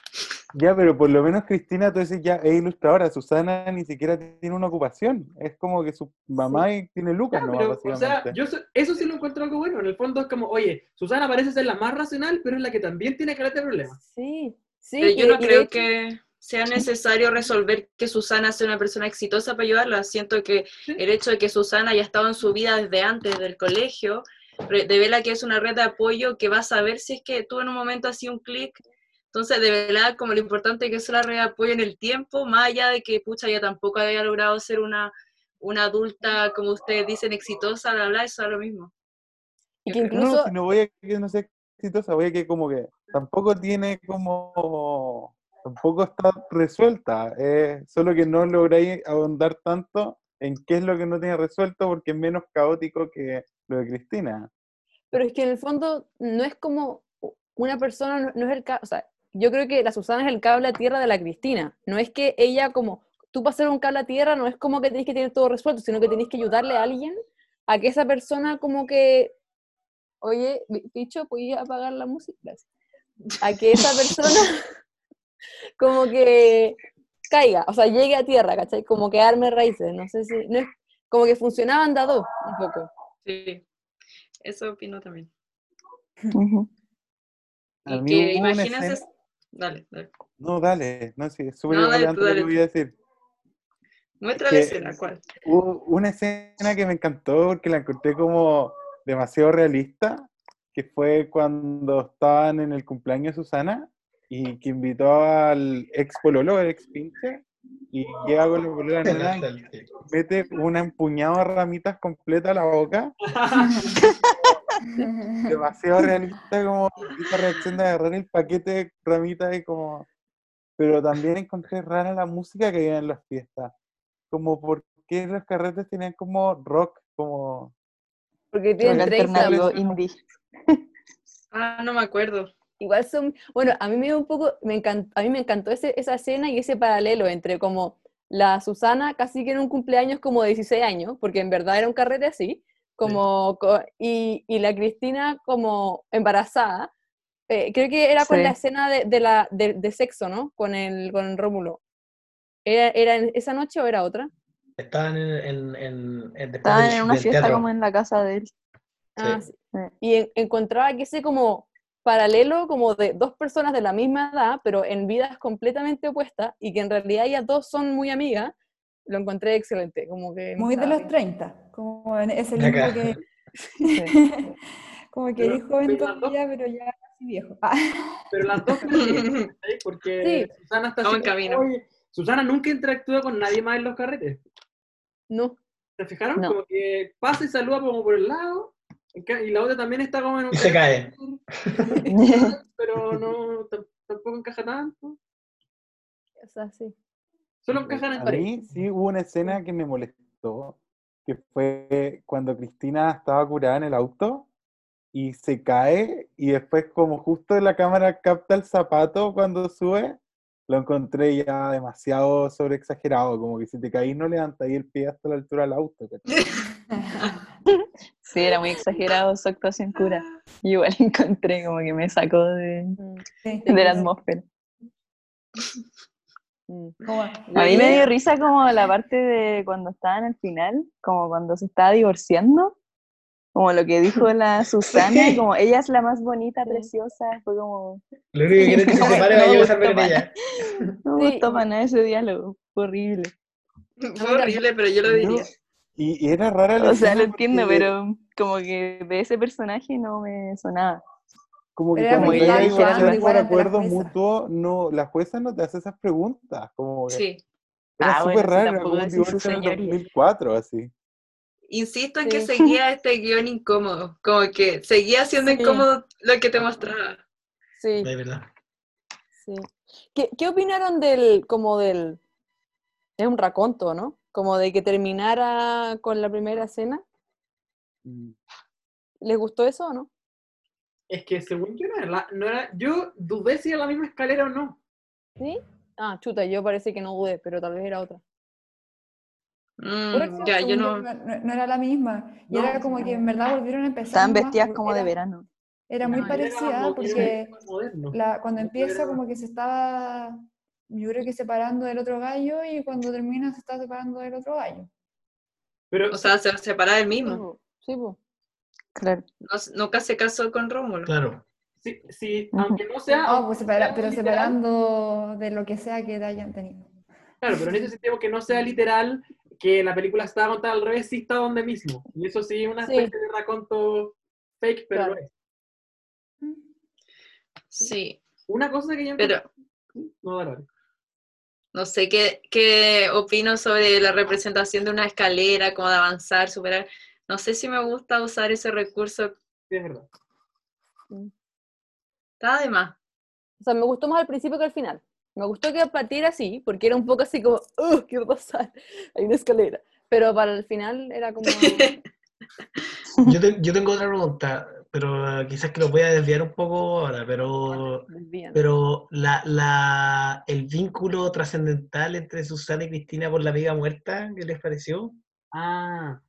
[SPEAKER 5] Ya, pero por lo menos Cristina, entonces ya es ilustradora. Susana ni siquiera tiene una ocupación. Es como que su mamá y tiene lucas
[SPEAKER 1] Ya,
[SPEAKER 5] nomás,
[SPEAKER 1] pero, o sea, yo so- eso sí lo encuentro algo bueno. En el fondo es como, oye, Susana parece ser la más racional, pero es la que también tiene carácter de problemas.
[SPEAKER 3] Sí, sí.
[SPEAKER 2] Pero yo
[SPEAKER 3] y-
[SPEAKER 2] no
[SPEAKER 3] y
[SPEAKER 2] creo
[SPEAKER 3] hecho-
[SPEAKER 2] que sea necesario resolver que Susana sea una persona exitosa para ayudarla. Siento que
[SPEAKER 1] Sí.
[SPEAKER 2] el hecho de que Susana haya estado en su vida desde antes del colegio, devela que es una red de apoyo que va a saber si es que tú en un momento has un clic. Entonces, devela como lo importante que es la red de apoyo en el tiempo, más allá de que, pucha, ya tampoco había logrado ser una, una adulta, como ustedes dicen, exitosa, bla, bla, eso es lo mismo.
[SPEAKER 3] y que
[SPEAKER 5] No,
[SPEAKER 3] incluso,
[SPEAKER 5] si no voy a que no sea exitosa, voy a que como que tampoco tiene como... Tampoco está resuelta. eh, solo que no lográis ahondar tanto en qué es lo que no tiene resuelto porque es menos caótico que lo de Cristina.
[SPEAKER 3] pero es que en el fondo no es como una persona, no, es el o sea, yo creo que la Susana es el cable a tierra de la Cristina. No es que ella como, tú para ser un cable a tierra no es como que tenés que tener todo resuelto, sino que tenés que ayudarle a alguien a que esa persona como que, oye, bi- bicho, ¿puedes apagar la música? A que esa persona como que caiga, o sea, llegue a tierra, ¿cachai? Como que arme raíces, no sé si, no es, como que funcionaban de dos, un poco.
[SPEAKER 2] Sí, eso opino también.
[SPEAKER 7] Ujú.
[SPEAKER 5] A
[SPEAKER 2] Y
[SPEAKER 5] mí
[SPEAKER 2] que
[SPEAKER 5] escena-
[SPEAKER 2] Dale, dale.
[SPEAKER 5] No, dale, no, sí, es súper
[SPEAKER 2] No, dale
[SPEAKER 5] lo que voy a decir.
[SPEAKER 2] Muestra la escena, ¿cuál?
[SPEAKER 5] Hubo una escena que me encantó porque la encontré como demasiado realista, que fue cuando estaban en el cumpleaños de Susana y que invitó al ex pololo, el ex pinche, y llega con nueva y mete una empuñada de ramitas completa a la boca. Demasiado realista como esa reacción de agarrar el paquete de ramitas y como... Pero también encontré rara la música que había en las fiestas. Como por qué los carretes tenían como rock, como...
[SPEAKER 3] Porque
[SPEAKER 7] Rock
[SPEAKER 3] tienen 30,
[SPEAKER 7] alternativo indie.
[SPEAKER 2] Ah, no me acuerdo.
[SPEAKER 3] Igual son, bueno, a mí me dio un poco, me encantó, a mí me encantó ese, esa escena y ese paralelo entre como la Susana casi que en un cumpleaños como de 16 años, porque en verdad era un carrete así, como, co- y, y la Cristina como embarazada. Eh, creo que era con
[SPEAKER 7] Sí.
[SPEAKER 3] la escena de, de la, de, de sexo, ¿no? Con el, con el Rómulo. ¿Era, ¿Era en esa noche o era otra?
[SPEAKER 6] Estaban en, en, en,
[SPEAKER 7] Estaban
[SPEAKER 6] del-
[SPEAKER 7] en una fiesta
[SPEAKER 6] teatro.
[SPEAKER 7] como en la casa de él.
[SPEAKER 3] Ah,
[SPEAKER 6] Sí.
[SPEAKER 3] sí. Y en- encontraba que ese como paralelo como de dos personas de la misma edad, pero en vidas completamente opuestas, y que en realidad ellas dos son muy amigas, lo encontré excelente. Como que
[SPEAKER 4] Muy de los
[SPEAKER 3] bien.
[SPEAKER 4] 30, como en ese libro
[SPEAKER 6] acá.
[SPEAKER 4] que, como que
[SPEAKER 1] Pero-
[SPEAKER 4] eres joven
[SPEAKER 1] pero dos-
[SPEAKER 4] pero ya casi viejo. Ah,
[SPEAKER 1] Pero las dos ¿cachai? porque
[SPEAKER 3] Sí.
[SPEAKER 1] Susana está
[SPEAKER 2] en camino.
[SPEAKER 1] "Oye", Susana nunca interactúa con nadie más en los carretes.
[SPEAKER 3] No,
[SPEAKER 1] ¿Se fijaron?
[SPEAKER 7] No.
[SPEAKER 1] Como que pasa y saluda como por el lado, en y la otra también está como en un
[SPEAKER 6] Y se cae.
[SPEAKER 1] pero no, tam- tampoco encaja tanto.
[SPEAKER 3] o sea, sí.
[SPEAKER 1] Solo encajan
[SPEAKER 5] A
[SPEAKER 1] entre
[SPEAKER 5] mí sí hubo una escena que me molestó, que fue cuando Cristina estaba curada en el auto y se cae y después como justo la cámara capta el zapato cuando sube, lo encontré ya demasiado sobreexagerado, como que si te caís no levantáis el pie hasta la altura del auto. ¿cachai?
[SPEAKER 7] Sí, era muy exagerado su actuación cura. Yo igual encontré como que me sacó de,
[SPEAKER 4] sí.
[SPEAKER 7] de la atmósfera.
[SPEAKER 3] mm.
[SPEAKER 7] A mí me dio risa como la parte de cuando estaban al final, como cuando se estaba divorciando, como lo que dijo la Susana, como ella es la más bonita, preciosa, fue como,
[SPEAKER 6] Lo único que quiero es que se separe
[SPEAKER 7] No
[SPEAKER 6] vaya a
[SPEAKER 7] para
[SPEAKER 6] ella.
[SPEAKER 7] no me gustó para nada ese diálogo, fue horrible.
[SPEAKER 2] Fue horrible, pero yo lo diría.
[SPEAKER 5] Y, y era rara la
[SPEAKER 7] O sea, lo entiendo,
[SPEAKER 5] porque
[SPEAKER 7] pero como que de ese personaje no me sonaba.
[SPEAKER 5] Como que
[SPEAKER 4] era
[SPEAKER 5] cuando ella divorciar
[SPEAKER 7] jugando
[SPEAKER 5] por acuerdo
[SPEAKER 4] jueza.
[SPEAKER 5] mutuo, no, la jueza no te hace esas preguntas, como que
[SPEAKER 2] Sí.
[SPEAKER 5] era
[SPEAKER 7] Ah,
[SPEAKER 5] súper
[SPEAKER 7] bueno,
[SPEAKER 5] raro, como un divorcio en el
[SPEAKER 2] señoría.
[SPEAKER 5] 2004, así.
[SPEAKER 2] Insisto en que seguía este guion incómodo, como que seguía siendo
[SPEAKER 3] Sí.
[SPEAKER 2] incómodo lo que te mostraba.
[SPEAKER 3] Sí,
[SPEAKER 6] De verdad.
[SPEAKER 3] sí. ¿Qué, qué opinaron del, como del, es un raconto, ¿no? Como de que terminara con la primera escena.
[SPEAKER 5] Mm.
[SPEAKER 3] ¿Les gustó eso o no?
[SPEAKER 1] Es que según yo no era, la- no era- yo dudé si era la misma escalera o no.
[SPEAKER 3] ¿Sí? Ah, chuta, yo parece que no dudé, pero tal vez era otra.
[SPEAKER 2] Mm, ya, yo no.
[SPEAKER 4] no, no- no era la misma. Y
[SPEAKER 1] No,
[SPEAKER 4] era como que en verdad volvieron a empezar.
[SPEAKER 7] Estaban vestidas como de
[SPEAKER 4] era-
[SPEAKER 7] verano.
[SPEAKER 4] Era muy parecida
[SPEAKER 1] era
[SPEAKER 4] porque la, cuando empieza como que se estaba, yo creo que separando del otro gallo y cuando termina se está separando del otro gallo.
[SPEAKER 1] Pero
[SPEAKER 2] O sea, se separaba del mismo.
[SPEAKER 3] Sí, po.
[SPEAKER 7] Claro.
[SPEAKER 2] No- nunca se casó con Rómulo.
[SPEAKER 6] Claro.
[SPEAKER 1] sí, sí, aunque no sea,
[SPEAKER 4] No, pues separa- pero
[SPEAKER 1] literal,
[SPEAKER 4] separando de lo que sea que hayan tenido.
[SPEAKER 1] Claro, pero en ese sentido que no sea literal, que la película estaba contada al revés, sí está donde mismo. Y eso sí, una
[SPEAKER 3] Sí.
[SPEAKER 1] especie de raconto fake, pero
[SPEAKER 3] Claro.
[SPEAKER 1] es.
[SPEAKER 2] Sí,
[SPEAKER 1] Una cosa que yo
[SPEAKER 2] pero
[SPEAKER 1] No, dale, dale.
[SPEAKER 2] no sé qué, qué opino sobre la representación de una escalera, como de avanzar, superar. No sé si me gusta usar ese recurso.
[SPEAKER 1] Sí, es verdad.
[SPEAKER 2] Está de más.
[SPEAKER 3] O sea, me gustó más al principio que al final. Me gustó que partiera así, porque era un poco así como, ¡uh! ¿Qué va a pasar? Hay una escalera. Pero para el final era como.
[SPEAKER 6] Yo, te- yo tengo otra pregunta, pero quizás que lo voy a desviar un poco ahora, pero, pero la, la, el vínculo trascendental entre Susana y Cristina por la amiga muerta, ¿qué les pareció?
[SPEAKER 1] Ah,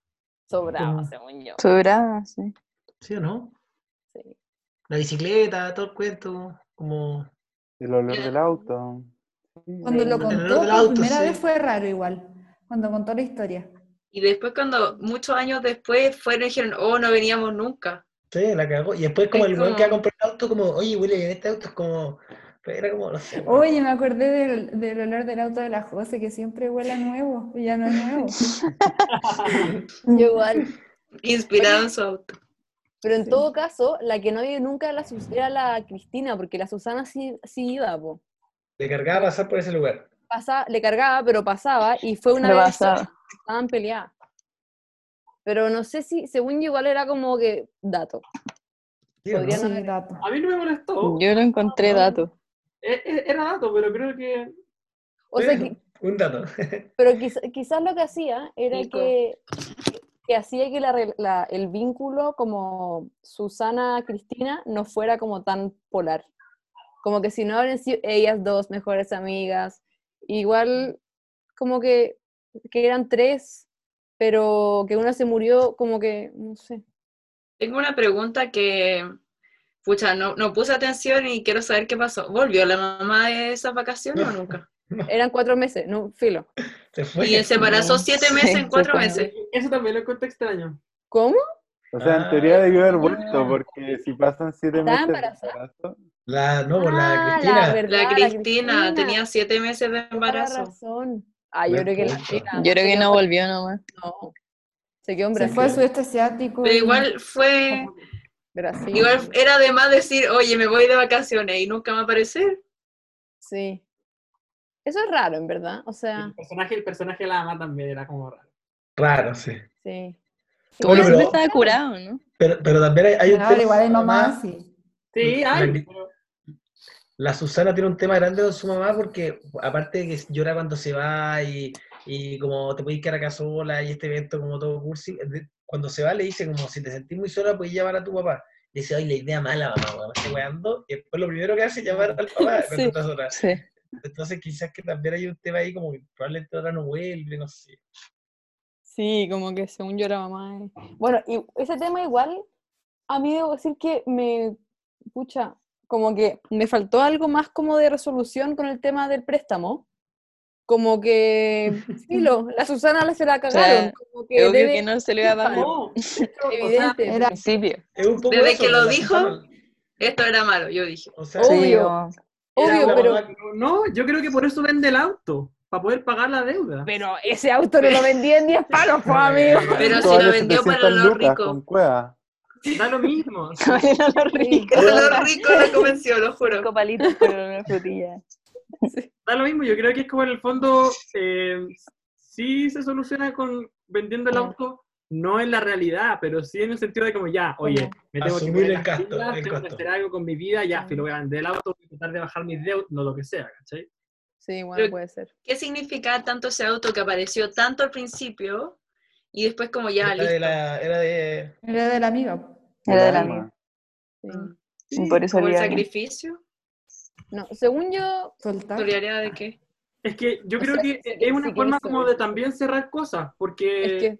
[SPEAKER 3] Sobraba, según yo.
[SPEAKER 7] Sobraba, sí.
[SPEAKER 6] ¿Sí o no?
[SPEAKER 3] Sí.
[SPEAKER 6] La bicicleta, todo el cuento, como...
[SPEAKER 5] El olor del auto. Sí,
[SPEAKER 4] Cuando
[SPEAKER 5] sí.
[SPEAKER 4] lo contó
[SPEAKER 6] auto,
[SPEAKER 4] primera
[SPEAKER 6] sí.
[SPEAKER 4] vez fue raro igual, cuando contó la historia.
[SPEAKER 2] Y después, cuando muchos años después fueron y dijeron, oh, no veníamos nunca.
[SPEAKER 6] Sí, la cagó. Y después como
[SPEAKER 2] Es
[SPEAKER 6] el weón que va a
[SPEAKER 2] como-
[SPEAKER 6] comprar el auto, como, oye, Willy, este auto es como... Pero era como, no sé.
[SPEAKER 4] Oye, me acordé del, del olor del auto de la José, que siempre huele a nuevo, y ya no es nuevo.
[SPEAKER 3] Yo igual.
[SPEAKER 2] Inspirado en su auto.
[SPEAKER 3] Pero en
[SPEAKER 4] Sí.
[SPEAKER 3] todo caso, la que no iba nunca era la, era la Cristina, porque la Susana sí, sí iba, po.
[SPEAKER 6] Le cargaba pasar por ese lugar.
[SPEAKER 3] Pasaba, le cargaba, pero pasaba, y fue una vez que estaban peleadas. Pero no sé si, según yo, igual era como que dato.
[SPEAKER 6] ¿Sí no?
[SPEAKER 3] Podría no
[SPEAKER 4] Sí,
[SPEAKER 3] haber-
[SPEAKER 4] dato.
[SPEAKER 1] a mí no me molestó.
[SPEAKER 7] Yo lo encontré dato.
[SPEAKER 1] E- e- Era dato, pero creo que
[SPEAKER 3] O sea,
[SPEAKER 6] Sí,
[SPEAKER 3] que-
[SPEAKER 6] Un dato.
[SPEAKER 3] pero quiz- quizás lo que hacía era
[SPEAKER 2] Nico.
[SPEAKER 3] que, que hacía que la re- la- el vínculo como Susana-Cristina no fuera como tan polar. Como que si no habrían sido ellas dos mejores amigas, igual como que, que eran tres, pero que una se murió como que, no sé.
[SPEAKER 2] Tengo una pregunta que, pucha, no, no puse atención y quiero saber qué pasó. ¿Volvió la mamá de esas vacaciones o nunca?
[SPEAKER 3] Eran cuatro meses, no, filo.
[SPEAKER 6] Se fue.
[SPEAKER 2] Y se embarazó siete meses
[SPEAKER 7] sí,
[SPEAKER 2] en cuatro
[SPEAKER 7] se
[SPEAKER 2] meses.
[SPEAKER 1] Eso también lo encuentro extraño.
[SPEAKER 3] ¿Cómo?
[SPEAKER 5] O sea, en
[SPEAKER 6] Ah,
[SPEAKER 5] teoría debió haber vuelto, porque si pasan siete
[SPEAKER 3] ¿Estaba
[SPEAKER 5] meses de
[SPEAKER 3] embarazada?
[SPEAKER 5] embarazo,
[SPEAKER 6] La, no, la
[SPEAKER 3] Ah,
[SPEAKER 6] Cristina.
[SPEAKER 3] verdad,
[SPEAKER 2] La Cristina tenía siete meses de
[SPEAKER 3] la
[SPEAKER 2] embarazo.
[SPEAKER 3] razón. Ah, yo creo que la
[SPEAKER 7] Yo creo
[SPEAKER 3] se
[SPEAKER 7] que no volvió nomás.
[SPEAKER 3] No. Se quedó en
[SPEAKER 4] Se
[SPEAKER 3] Brasil.
[SPEAKER 4] fue al sudeste asiático.
[SPEAKER 2] Pero
[SPEAKER 4] y-
[SPEAKER 2] igual fue,
[SPEAKER 3] Brasil.
[SPEAKER 2] igual era de más decir, oye, me voy de vacaciones y nunca me aparecer.
[SPEAKER 3] Sí. Eso es raro, en verdad. O
[SPEAKER 1] El
[SPEAKER 3] sea,
[SPEAKER 1] personaje, el personaje de la mamá también era como raro.
[SPEAKER 6] Raro, sí.
[SPEAKER 3] sí.
[SPEAKER 7] Igual
[SPEAKER 6] Bueno,
[SPEAKER 7] siempre
[SPEAKER 6] pero-
[SPEAKER 7] estaba curado, ¿no?
[SPEAKER 6] Pero, pero también hay, hay un tema
[SPEAKER 4] igual hay mamá
[SPEAKER 6] mamá.
[SPEAKER 1] Sí,
[SPEAKER 6] La
[SPEAKER 1] hay. Pero-
[SPEAKER 6] La Susana tiene un tema grande con su mamá porque, aparte de que llora cuando se va y, y como te puedes quedar acá sola y este evento como todo cursi, cuando se va le dice como si te sentís muy sola puedes llamar a tu papá. Le dice, ay, la idea mala, mamá, weón, me estoy weando. Y después lo primero que hace es llamar al papá
[SPEAKER 3] Sí.
[SPEAKER 7] Sí.
[SPEAKER 6] Entonces quizás que también hay un tema ahí como que probablemente ahora no vuelve, no sé.
[SPEAKER 3] Sí, como que según yo la mamá es- Bueno, y ese tema igual, a mí debo decir que me, pucha, como que me faltó algo más como de resolución con el tema del préstamo. Como que, filo, la Susana la se la cagaron.
[SPEAKER 7] sea,
[SPEAKER 3] como que
[SPEAKER 7] Obvio
[SPEAKER 3] debe-
[SPEAKER 7] que no se le iba a dar
[SPEAKER 1] No, o
[SPEAKER 3] evidente.
[SPEAKER 4] Era
[SPEAKER 7] principio.
[SPEAKER 6] Es un poco
[SPEAKER 2] Desde
[SPEAKER 6] eso,
[SPEAKER 2] que lo dijo, Esto era malo, yo dije.
[SPEAKER 6] o sea,
[SPEAKER 3] Obvio.
[SPEAKER 7] Sí, como-
[SPEAKER 3] Obvio,
[SPEAKER 6] la
[SPEAKER 3] pero,
[SPEAKER 1] no, yo creo que por eso vende el auto, para poder pagar la deuda.
[SPEAKER 3] pero ese auto no lo vendí en 10 palos, pues, amigo.
[SPEAKER 2] Pero si lo vendió para
[SPEAKER 5] 700
[SPEAKER 2] los ricos.
[SPEAKER 1] Da lo mismo.
[SPEAKER 7] Valen a los ricos.
[SPEAKER 2] A los ricos lo convenció, lo juro.
[SPEAKER 7] Cinco palitos por una frutilla.
[SPEAKER 1] Da lo mismo, yo creo que es como en el fondo, eh, sí se soluciona con vendiendo el auto, no en la realidad, pero sí en el sentido de como ya, oye, me tengo que
[SPEAKER 6] Asumir
[SPEAKER 1] poner
[SPEAKER 6] el
[SPEAKER 1] las
[SPEAKER 6] gasto,
[SPEAKER 1] pilas,
[SPEAKER 6] el
[SPEAKER 1] tengo que
[SPEAKER 6] costo.
[SPEAKER 1] hacer algo con mi vida, ya,
[SPEAKER 3] Mm.
[SPEAKER 1] filo, voy a vender el auto, voy a tratar de bajar mis deudas, no lo que sea, ¿cachai?
[SPEAKER 3] Sí, bueno,
[SPEAKER 2] Pero-
[SPEAKER 3] puede ser.
[SPEAKER 2] ¿Qué significa tanto ese auto que apareció tanto al principio y después como ya,
[SPEAKER 6] era de
[SPEAKER 2] listo?
[SPEAKER 6] la, era de
[SPEAKER 4] Era de la amiga.
[SPEAKER 7] Era de la mía.
[SPEAKER 3] sí.
[SPEAKER 2] Mm.
[SPEAKER 7] Y por eso
[SPEAKER 2] ¿Como el sacrificio?
[SPEAKER 3] No, según yo,
[SPEAKER 4] Soltar.
[SPEAKER 2] ¿Solidaridad de qué?
[SPEAKER 1] Es que yo
[SPEAKER 3] O
[SPEAKER 1] creo
[SPEAKER 3] sea,
[SPEAKER 1] que
[SPEAKER 3] si-
[SPEAKER 1] es una
[SPEAKER 3] si
[SPEAKER 1] forma como de también cerrar cosas, porque
[SPEAKER 3] es que...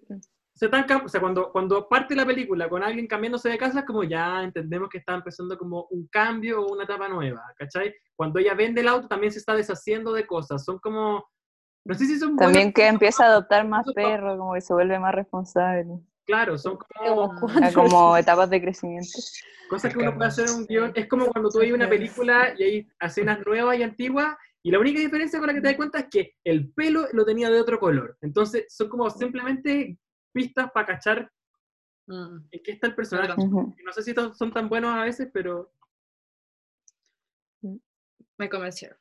[SPEAKER 1] se cam- o sea, cuando, cuando parte la película con alguien cambiándose de casa, es como ya entendemos que está empezando como un cambio o una etapa nueva, ¿cachai? Cuando ella vende el auto también se está deshaciendo de cosas, son como, no sé si son
[SPEAKER 7] También
[SPEAKER 1] buenas
[SPEAKER 7] que empieza a adoptar más perros, como que se vuelve más responsable.
[SPEAKER 1] Claro, son como
[SPEAKER 7] como etapas de crecimiento.
[SPEAKER 1] cosas que uno puede hacer en un guion. Es como cuando tú ves una película y hay escenas nuevas y antiguas, y la única diferencia con la que te das cuenta es que el pelo lo tenía de otro color. Entonces, son como simplemente pistas para cachar
[SPEAKER 2] Mm,
[SPEAKER 1] en qué está el personaje. No sé si son tan buenos a veces, pero
[SPEAKER 2] me convencieron.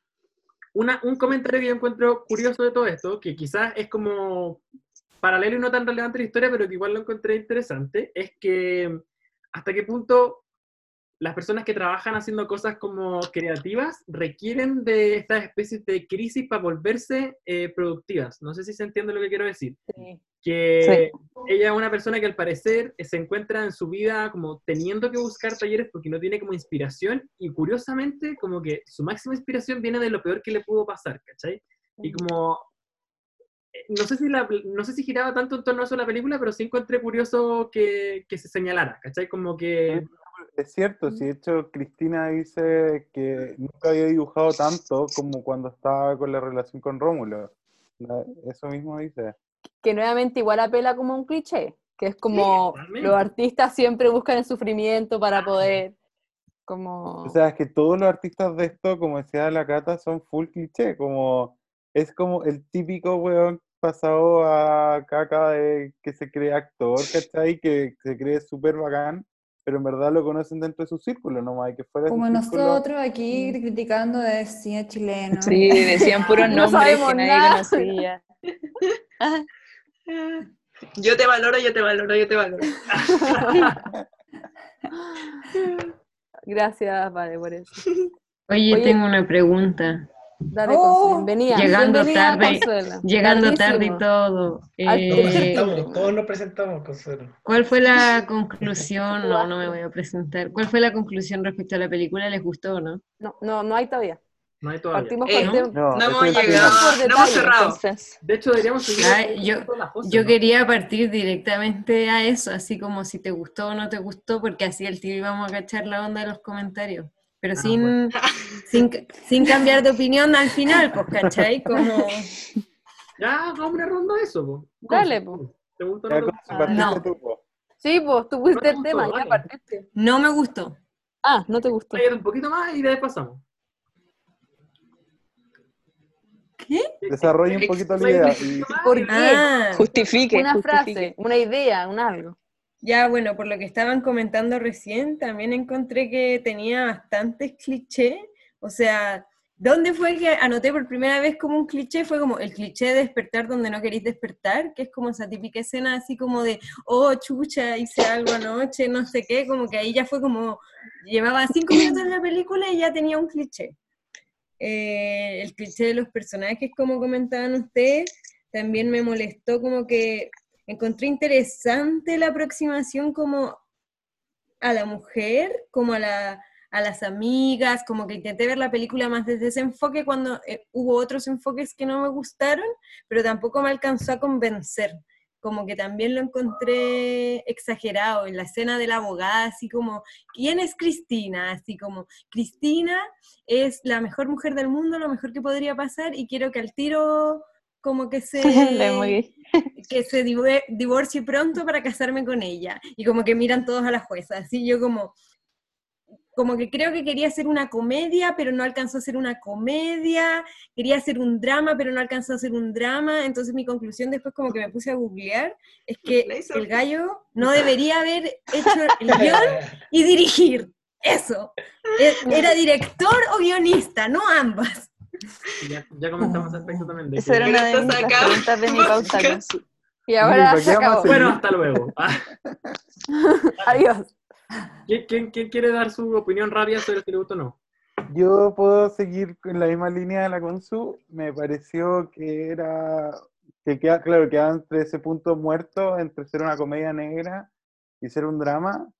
[SPEAKER 1] una, un comentario que yo encuentro curioso de todo esto, que quizás es como paralelo y no tan relevante a la historia, pero que igual lo encontré interesante, es que hasta qué punto las personas que trabajan haciendo cosas como creativas requieren de estas especies de crisis para volverse eh, productivas. No sé si se entiende lo que quiero decir.
[SPEAKER 3] Sí.
[SPEAKER 1] Que ella es una persona que al parecer eh, se encuentra en su vida como teniendo que buscar talleres porque no tiene como inspiración y curiosamente como que su máxima inspiración viene de lo peor que le pudo pasar, ¿cachai? Y como, eh, no sé si, la, no sé si giraba tanto en torno a eso la película, pero sí encontré curioso que, que se señalara, ¿cachai? Como que...
[SPEAKER 5] Es cierto, si de hecho Cristina dice que nunca había dibujado tanto como cuando estaba con la relación con Rómulo. Eso mismo dice.
[SPEAKER 3] Que nuevamente igual apela como un cliché, que es como
[SPEAKER 1] totalmente.
[SPEAKER 3] los artistas siempre buscan el sufrimiento para poder, como...
[SPEAKER 5] O sea, es que todos los artistas de esto, como decía la Cata, son full cliché, como es como el típico weón pasado a caca de que se cree actor, ¿cachai? Que se cree súper bacán, pero en verdad lo conocen dentro de su círculo, nomás, y que fuera
[SPEAKER 4] Como
[SPEAKER 5] círculo-
[SPEAKER 4] nosotros aquí criticando de cine chileno.
[SPEAKER 7] Sí, decían puros
[SPEAKER 3] No
[SPEAKER 7] nombres
[SPEAKER 3] sabemos
[SPEAKER 7] que nadie
[SPEAKER 3] nada.
[SPEAKER 7] conocía.
[SPEAKER 2] Yo te valoro, yo te valoro, yo te valoro.
[SPEAKER 3] Gracias, vale, por eso.
[SPEAKER 8] Oye,
[SPEAKER 3] Oye.
[SPEAKER 8] tengo una pregunta.
[SPEAKER 3] Dale,
[SPEAKER 4] Oh,
[SPEAKER 3] bienvenida.
[SPEAKER 8] llegando
[SPEAKER 3] bienvenida,
[SPEAKER 8] tarde,
[SPEAKER 3] Consuelo.
[SPEAKER 8] Llegando tarde y todo. Eh,
[SPEAKER 6] todos nos presentamos, Consuelo.
[SPEAKER 8] ¿Cuál fue la conclusión? No, no me voy a presentar. ¿Cuál fue la conclusión respecto a la película? ¿Les gustó o no?
[SPEAKER 3] No, no, no hay todavía.
[SPEAKER 1] No hay todavía.
[SPEAKER 3] Partimos
[SPEAKER 2] Eh,
[SPEAKER 5] el
[SPEAKER 2] llegado,
[SPEAKER 3] Por
[SPEAKER 2] no hemos
[SPEAKER 3] detalle,
[SPEAKER 2] cerrado.
[SPEAKER 7] Entonces,
[SPEAKER 1] De hecho, deberíamos seguir
[SPEAKER 8] Ay, yo-
[SPEAKER 1] todas las cosas,
[SPEAKER 8] Yo
[SPEAKER 1] ¿no?
[SPEAKER 8] quería partir directamente a eso, así como si te gustó o no te gustó, porque así al tiro íbamos a cachar la onda de los comentarios. Pero
[SPEAKER 1] Ah,
[SPEAKER 8] sin, sin, sin cambiar de opinión al final, pues, ¿cachai? Como...
[SPEAKER 1] Ya, hagamos una ronda de eso, po.
[SPEAKER 3] Dale, po.
[SPEAKER 1] ¿Te gusta o
[SPEAKER 5] Ya
[SPEAKER 1] no
[SPEAKER 5] tú, po.
[SPEAKER 3] Sí, pues tú pusiste
[SPEAKER 1] te
[SPEAKER 3] el
[SPEAKER 1] gustó,
[SPEAKER 3] tema, ya partiste.
[SPEAKER 8] No me gustó.
[SPEAKER 3] Ah, no te gustó.
[SPEAKER 1] Un poquito más y de ahí pasamos.
[SPEAKER 8] ¿Qué?
[SPEAKER 5] Desarrolla un poquito la idea. y-
[SPEAKER 3] ¿Por qué?
[SPEAKER 8] Ah,
[SPEAKER 7] Justifique,
[SPEAKER 3] una
[SPEAKER 7] justifique.
[SPEAKER 3] frase, una idea, un algo.
[SPEAKER 8] ya, bueno, por lo que estaban comentando recién, también encontré que tenía bastantes clichés. O sea, ¿dónde fue que anoté por primera vez como un cliché? Fue como el cliché de despertar donde no queréis despertar, que es como esa típica escena así como de, oh, chucha, hice algo anoche, no sé qué, como que ahí ya fue como, llevaba cinco minutos en la película y ya tenía un cliché. Eh, el cliché de los personajes, como comentaban ustedes, también me molestó como que encontré interesante la aproximación como a la mujer, como a, la, a las amigas, como que intenté ver la película más desde ese enfoque cuando eh, hubo otros enfoques que no me gustaron, pero tampoco me alcanzó a convencer. Como que también lo encontré exagerado en la escena de la abogada, así como, ¿quién es Cristina? Así como, Cristina es la mejor mujer del mundo, lo mejor que podría pasar, y quiero que al tiro como que se que se divo- divorcie pronto para casarme con ella. Y como que miran todos a la jueza. Así yo como, como que creo que quería hacer una comedia, pero no alcanzó a ser una comedia. Quería hacer un drama, pero no alcanzó a ser un drama. Entonces mi conclusión después como que me puse a googlear es que el gallo no debería haber hecho el guion y dirigir. Eso. E- Era director o guionista, no ambas.
[SPEAKER 1] Ya, ya comentamos aspecto también. De
[SPEAKER 7] Eso era una de mis preguntas de mi pauta.
[SPEAKER 3] Y ahora.
[SPEAKER 1] Bueno, hasta luego.
[SPEAKER 3] Adiós.
[SPEAKER 1] ¿Quién, quién- quién quiere dar su opinión rápida sobre si le gusta o no?
[SPEAKER 5] Yo puedo seguir con la misma línea de la Consu. Me pareció que era. que queda, claro, queda entre ese punto muerto, entre ser una comedia negra y ser un drama.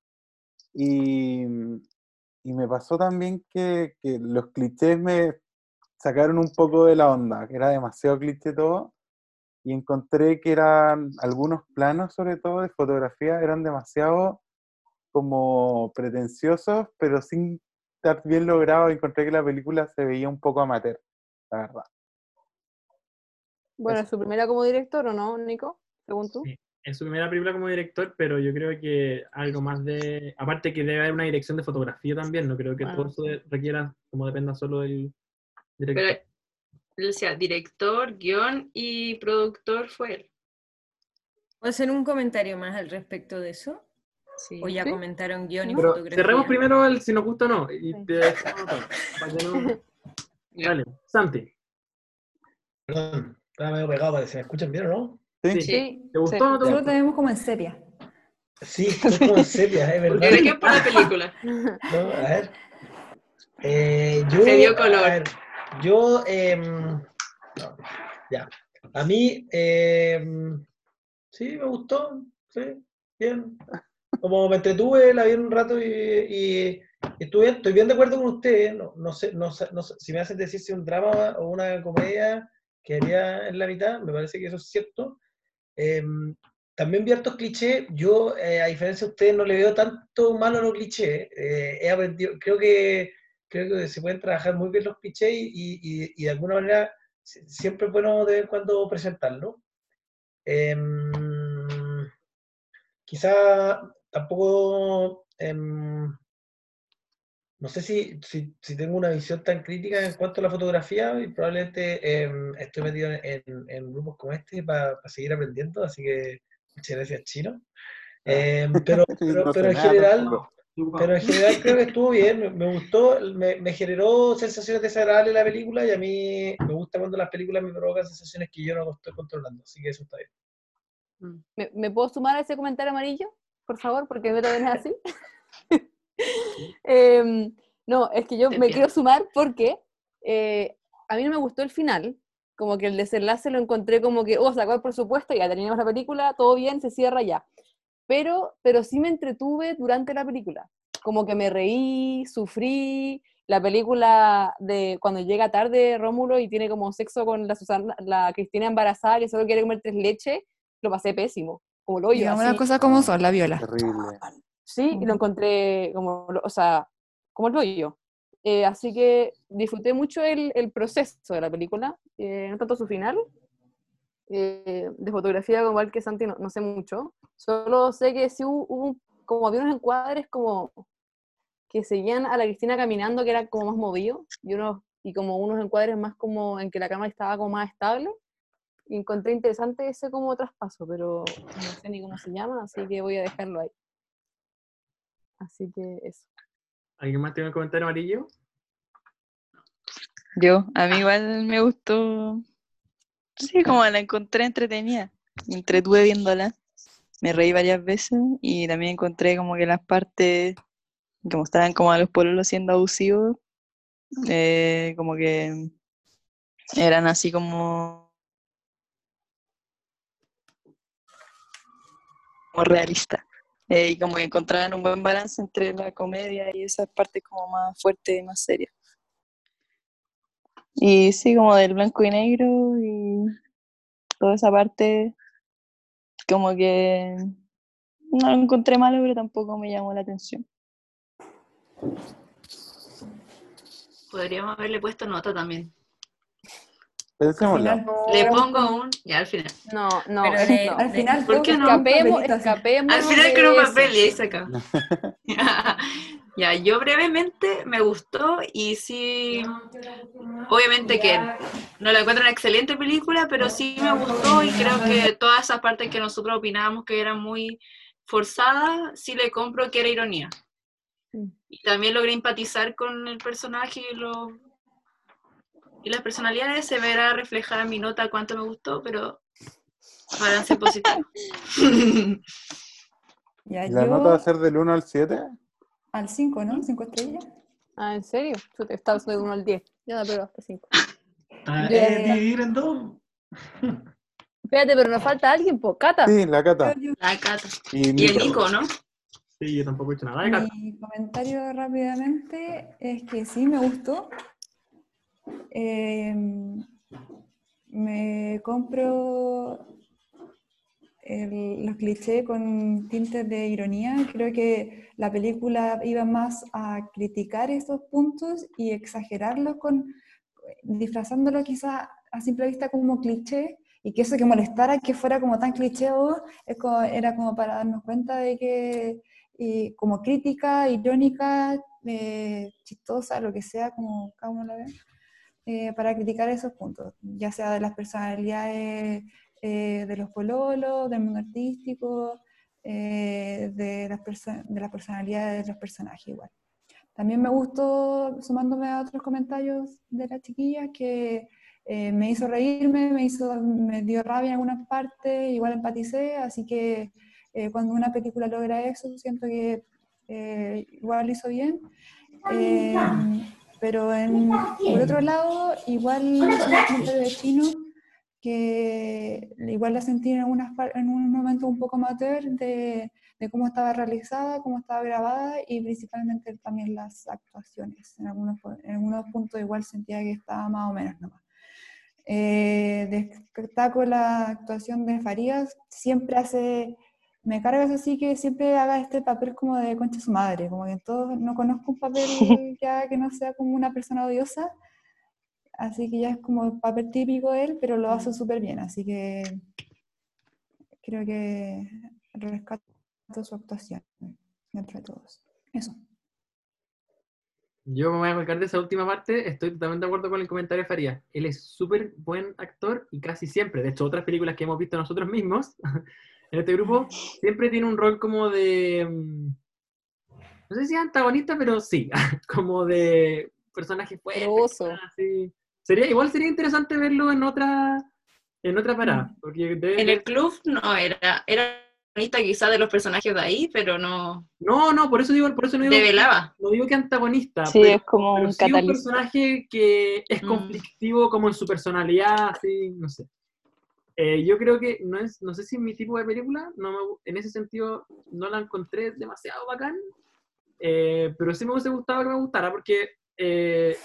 [SPEAKER 5] Y, y me pasó también que, que los clichés me sacaron un poco de la onda, que era demasiado cliché todo. Y encontré que eran algunos planos, sobre todo de fotografía, eran demasiado como pretenciosos, pero sin estar bien logrado. Encontré que la película se veía un poco amateur, la verdad.
[SPEAKER 3] Bueno. ¿es su primera como director o no, Nico? Según tú.
[SPEAKER 1] Sí. Es su primera película como director, pero yo creo que algo más de. Aparte que debe haber una dirección de fotografía también, no creo que
[SPEAKER 3] Ah.
[SPEAKER 1] todo eso requiera, como dependa solo del director.
[SPEAKER 2] Pero, él decía, director, guion y productor fue él.
[SPEAKER 8] ¿Puedo hacer un comentario más al respecto de eso?
[SPEAKER 2] Sí.
[SPEAKER 8] ¿O ya
[SPEAKER 3] Sí.
[SPEAKER 8] comentaron guion y
[SPEAKER 1] Pero
[SPEAKER 8] fotografía?
[SPEAKER 1] cerremos primero el si nos gusta o no. Y te para. Dale, Santi,
[SPEAKER 6] Perdón, estaba medio pegado para que se me escuchan bien o no.
[SPEAKER 5] Sí,
[SPEAKER 3] Sí.
[SPEAKER 1] ¿te gustó
[SPEAKER 7] Sí.
[SPEAKER 1] o no te
[SPEAKER 4] Nosotros
[SPEAKER 1] gustó?
[SPEAKER 4] tenemos como en sepia.
[SPEAKER 6] Sí, estoy como en sepia, es verdad.
[SPEAKER 2] Que es por la película.
[SPEAKER 6] No, a ver. Eh, yo,
[SPEAKER 2] Se dio color.
[SPEAKER 6] a ver, yo, no, ya. A mí, em, sí, me gustó, sí, bien. Como me entretuve, la vi un rato y, estoy bien de acuerdo con ustedes. No, no sé, si me hacen decir si un drama o una comedia quedaría en la mitad, me parece que eso es cierto. Em, también vi hartos clichés. Yo, eh, a diferencia de ustedes, no le veo tanto malo a los clichés. Eh, he aprendido, creo que, se pueden trabajar muy bien los clichés y, y- y de alguna manera si- siempre es bueno de vez en cuando presentarlo. Em, quizá tampoco, em, no sé si, si, si tengo una visión tan crítica en cuanto a la fotografía y probablemente em, estoy metido en, en- en grupos como este para seguir aprendiendo, así que muchas gracias, Chino. Em, pero, pero,
[SPEAKER 5] No sé
[SPEAKER 6] pero en
[SPEAKER 5] nada
[SPEAKER 6] general,
[SPEAKER 5] tampoco.
[SPEAKER 6] pero en general creo que estuvo bien, me- me gustó, me, me generó sensaciones desagradables la película y a mí me gusta cuando las películas me provocan sensaciones que yo no estoy controlando, así que eso está bien.
[SPEAKER 3] ¿Me, me puedo sumar a ese comentario amarillo? Por favor, porque no también es así. Em, no, es que yo me quiero sumar porque eh, a mí no me gustó el final. Como que el desenlace lo encontré como que, oh, sacó el presupuesto, ya terminamos la película, todo bien, se cierra ya. Pero, pero sí me entretuve durante la película. Como que me reí, sufrí. La película de cuando llega tarde Rómulo y tiene como sexo con la Susana, la Cristina embarazada que solo quiere comer tres leches, lo pasé pésimo. Como lo oyo.
[SPEAKER 4] Digamos las cosas como son, la viola.
[SPEAKER 5] Terrible.
[SPEAKER 3] Sí, y lo encontré como, lo- o sea, como el hoyo. Eh, así que disfruté mucho el, el proceso de la película, eh, no tanto su final. Eh, de fotografía, como igual que Santi, no, no sé mucho. Solo sé que sí hubo, hubo como había unos encuadres como que seguían a la Cristina caminando, que era como más movido, y, unos, y como unos encuadres más como en que la cámara estaba como más estable. Y encontré interesante ese como traspaso, pero no sé ni cómo se llama, así que voy a dejarlo ahí. Así que eso.
[SPEAKER 1] ¿Alguien más tiene un comentario amarillo?
[SPEAKER 7] Yo, a mí igual me gustó. Sí, como la encontré entretenida. Me entretuve viéndola. Me reí varias veces y también encontré como que las partes que mostraban como a los pololos siendo abusivos, eh, como que eran así como, como realistas. Eh, y como que encontraban un buen balance entre la comedia y esas partes como más fuertes y más serias. Y sí, como del blanco y negro y toda esa parte, como que no lo encontré malo, pero tampoco me llamó la atención.
[SPEAKER 2] Podríamos haberle puesto nota también.
[SPEAKER 5] Pensémosla.
[SPEAKER 2] Le pongo un. Ya al final.
[SPEAKER 3] No, no,
[SPEAKER 8] Pero le-
[SPEAKER 3] no.
[SPEAKER 4] al final
[SPEAKER 2] ¿Por qué no?
[SPEAKER 3] Escapemos, escapemos.
[SPEAKER 2] Al final con un papel y ahí se acaba. ya, yo brevemente me gustó y sí, obviamente que no la encuentro una excelente película, pero sí me gustó y creo que todas esas partes que nosotros opinábamos que eran muy forzadas, sí le compro que era ironía.
[SPEAKER 3] Mm.
[SPEAKER 2] Y también logré empatizar con el personaje y, lo- y las personalidades, se verá reflejada en mi nota cuánto me gustó, pero balance positivo.
[SPEAKER 4] Ya,
[SPEAKER 5] ¿La
[SPEAKER 4] yo
[SPEAKER 5] nota va a ser del 1 al 7?
[SPEAKER 4] al 5, ¿no? 5 estrellas.
[SPEAKER 3] Ah, ¿en serio? Yo te estaba de 1 al 10. Ya no, pero hasta 5.
[SPEAKER 6] Ah, eh, dividir en dos.
[SPEAKER 3] Espérate, pero nos falta alguien, po. Cata.
[SPEAKER 5] Sí, la cata.
[SPEAKER 4] Yo- yo-
[SPEAKER 2] La Cata.
[SPEAKER 5] Y,
[SPEAKER 2] Y el
[SPEAKER 5] Nico.
[SPEAKER 2] Nico, ¿no?
[SPEAKER 1] Sí, yo tampoco he hecho nada de Cata.
[SPEAKER 4] Mi comentario rápidamente es que sí me gustó. Eh, me compro los clichés con tintes de ironía. Creo que la película iba más a criticar esos puntos y exagerarlos con disfrazándolo quizás a simple vista como cliché y que eso que molestara que fuera como tan cliché era como para darnos cuenta de que como crítica, irónica, eh, chistosa, lo que sea, como cada uno lo ve, eh, para criticar esos puntos, ya sea de las personalidades eh, de los pololos, del mundo artístico, eh, de, las de las personalidades de los personajes igual. También me gustó, sumándome a otros comentarios de las chiquillas, que eh, me hizo reírme, me, hizo, me dio rabia en algunas partes, igual empaticé, así que eh, cuando una película logra eso, siento que eh, igual lo hizo bien. Pero en- por otro lado, igual de chino que igual la sentí en, algunas, en un momento un poco amateur de, de cómo estaba realizada, cómo estaba grabada y principalmente también las actuaciones. En algunos, pu- en algunos puntos igual sentía que estaba más o menos nomás. Eh, destaco la actuación de Farías, siempre hace, me cargas así que siempre haga este papel como de concha de su madre, como que en todo, no conozco un papel ya que no sea como una persona odiosa, así que ya es como el papel típico de él, pero lo hace súper bien, así que creo que rescato su actuación entre todos. Eso.
[SPEAKER 1] Yo me voy a colgar de esa última parte, estoy totalmente de acuerdo con el comentario de Faría. Él es súper buen actor y casi siempre, de hecho, otras películas que hemos visto nosotros mismos en este grupo, siempre tiene un rol como de. mm, No sé si antagonista, pero sí, como de personaje fuerte. Así. Sería, igual sería interesante verlo en otra, en otra parada. Porque debe-
[SPEAKER 2] En el club no era, era protagonista quizá de los personajes de ahí, pero no
[SPEAKER 1] No, no, por eso digo, por eso no digo,
[SPEAKER 2] develaba.
[SPEAKER 1] no digo que antagonista.
[SPEAKER 7] Sí,
[SPEAKER 1] pero-
[SPEAKER 7] es como
[SPEAKER 1] pero
[SPEAKER 7] un
[SPEAKER 1] sí un personaje que es
[SPEAKER 2] Mm.
[SPEAKER 1] conflictivo como en su personalidad, así, no sé. Eh, yo creo que no es, no sé si es mi tipo de película, no me en ese sentido no la encontré demasiado bacán, eh, pero sí me hubiese gustado que me gustara porque eh,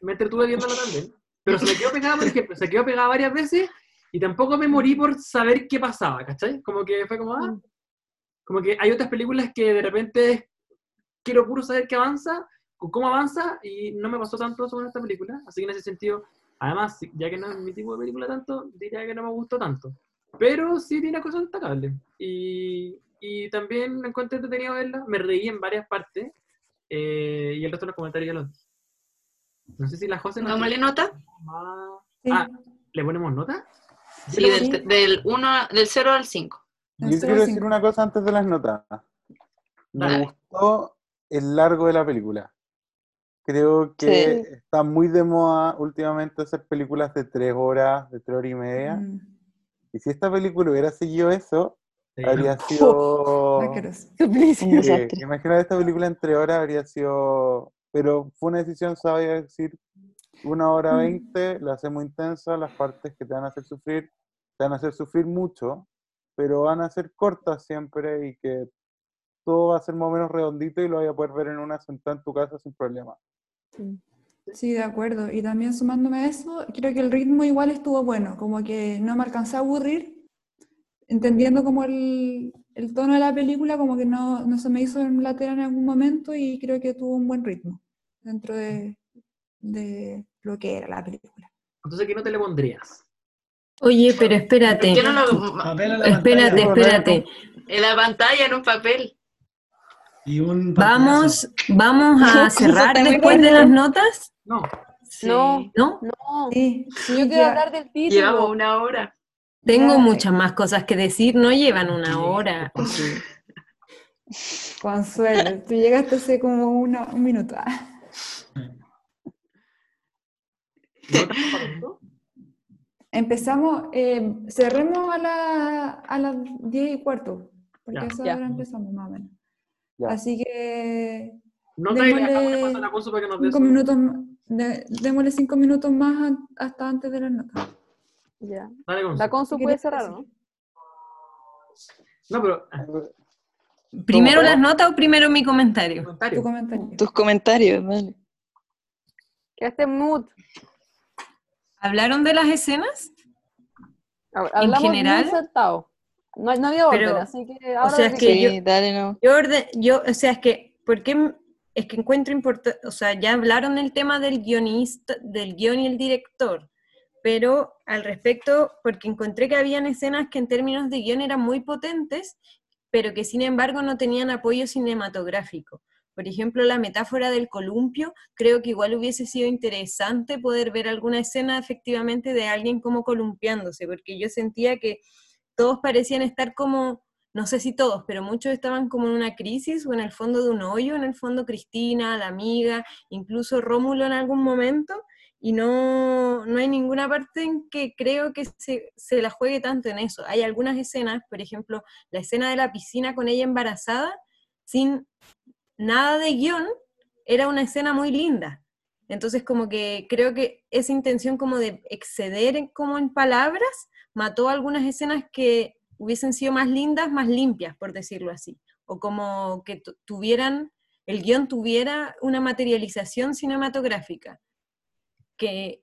[SPEAKER 1] me entretuve viéndola también. Pero se me quedó pegada, por ejemplo, se quedó pegada varias veces y tampoco me morí por saber qué pasaba, ¿cachai? Como que fue como, ah, como que hay otras películas que de repente quiero puro saber qué avanza, con cómo avanza y no me pasó tanto eso con esta película. Así que en ese sentido, además, ya que no es mi tipo de película tanto, diría que no me gustó tanto. Pero sí tiene cosas destacables. Y, y también me encontré entretenido verla. Me reí en varias partes. eh, y el resto de los comentarios ya los dije. No sé si la José... nos
[SPEAKER 2] ¿Pongámosle
[SPEAKER 1] tiene
[SPEAKER 2] nota?
[SPEAKER 4] Sí.
[SPEAKER 1] Ah, ¿le ponemos nota?
[SPEAKER 2] Sí, del, del, uno, del 0 al 5.
[SPEAKER 4] Del
[SPEAKER 5] Yo quiero decir una cosa antes de las notas. Me
[SPEAKER 1] Dale.
[SPEAKER 5] gustó el largo de la película. Creo que
[SPEAKER 7] Sí.
[SPEAKER 5] está muy de moda últimamente hacer películas de tres horas, de tres horas y media.
[SPEAKER 4] Mm,
[SPEAKER 5] Y si esta película hubiera seguido eso,
[SPEAKER 1] Sí.
[SPEAKER 5] habría sido... imaginar esta película en tres horas habría sido... Pero fue una decisión sabia de decir una hora
[SPEAKER 4] Mm.
[SPEAKER 5] veinte, la hacemos intensa, las partes que te van a hacer sufrir, te van a hacer sufrir mucho, pero van a ser cortas siempre y que todo va a ser más o menos redondito y lo vas a poder ver en una sentada en tu casa sin problema.
[SPEAKER 4] Sí, de acuerdo. Y también sumándome a eso, creo que el ritmo igual estuvo bueno, como que no me alcancé a aburrir, entendiendo como el, el tono de la película, como que no, no se me hizo latera en algún momento y creo que tuvo un buen ritmo dentro de, de lo que era la película.
[SPEAKER 1] Entonces, ¿qué no te le pondrías?
[SPEAKER 8] Oye, pero espérate.
[SPEAKER 2] ¿Por qué no lo-
[SPEAKER 6] Papel a la
[SPEAKER 8] Espérate, espérate.
[SPEAKER 2] En la pantalla, en un papel.
[SPEAKER 6] Y un
[SPEAKER 8] Vamos, vamos a cerrar después de las notas,
[SPEAKER 1] No.
[SPEAKER 2] Sí.
[SPEAKER 3] No.
[SPEAKER 8] ¿no?
[SPEAKER 3] No,
[SPEAKER 4] Sí,
[SPEAKER 3] si yo quiero
[SPEAKER 4] ya.
[SPEAKER 3] hablar del título.
[SPEAKER 2] Llevamos una hora.
[SPEAKER 8] Tengo
[SPEAKER 4] Ya.
[SPEAKER 8] muchas más cosas que decir, no llevan una
[SPEAKER 6] Sí.
[SPEAKER 8] hora.
[SPEAKER 4] Consuelo, tú llegaste hace como una- un minuto. Empezamos, eh, cerremos a, la, a las 10 y cuarto, porque
[SPEAKER 1] Ya.
[SPEAKER 4] a esa
[SPEAKER 3] Ya.
[SPEAKER 4] hora empezamos más o menos.
[SPEAKER 5] Ya.
[SPEAKER 4] Así que
[SPEAKER 1] Nota le
[SPEAKER 4] Démosle
[SPEAKER 1] la Consu para que nos
[SPEAKER 4] cinco minutos, m- de- démosle cinco minutos más hasta antes de las notas.
[SPEAKER 3] Ya.
[SPEAKER 1] Dale, Consu.
[SPEAKER 3] La consu
[SPEAKER 4] ¿Qué
[SPEAKER 3] puede cerrar? ¿no?
[SPEAKER 1] No, pero... ah,
[SPEAKER 8] ¿Primero las notas o primero mi comentario?
[SPEAKER 1] comentario.
[SPEAKER 4] Tu comentario.
[SPEAKER 7] Tus comentarios, vale.
[SPEAKER 3] Quedaste en mood.
[SPEAKER 8] ¿Hablaron de las escenas?
[SPEAKER 3] Muy
[SPEAKER 8] general?
[SPEAKER 3] saltado. No, no había orden,
[SPEAKER 8] Pero,
[SPEAKER 3] así que ahora
[SPEAKER 8] sea, es que
[SPEAKER 3] que-
[SPEAKER 7] Sí,
[SPEAKER 8] yo-
[SPEAKER 7] dale, no.
[SPEAKER 8] Yo, orde- yo, o sea, es que, ¿por qué? Es que encuentro importante, o sea, ya hablaron del tema del guionista, del guion y el director, pero al respecto, porque encontré que habían escenas que en términos de guion eran muy potentes, pero que sin embargo no tenían apoyo cinematográfico. Por ejemplo, la metáfora del columpio, creo que igual hubiese sido interesante poder ver alguna escena efectivamente de alguien como columpiándose, porque yo sentía que todos parecían estar como, no sé si todos, pero muchos estaban como en una crisis o en el fondo de un hoyo, en el fondo Cristina, la amiga, incluso Rómulo en algún momento, y no, no hay ninguna parte en que creo que se, se la juegue tanto en eso. Hay algunas escenas, por ejemplo, la escena de la piscina con ella embarazada, sin nada de guion, era una escena muy linda. Entonces, como que creo que esa intención como de exceder en- como en palabras, mató algunas escenas que hubiesen sido más lindas, más limpias, por decirlo así. O como que tu- tuvieran, el guion tuviera una materialización cinematográfica, que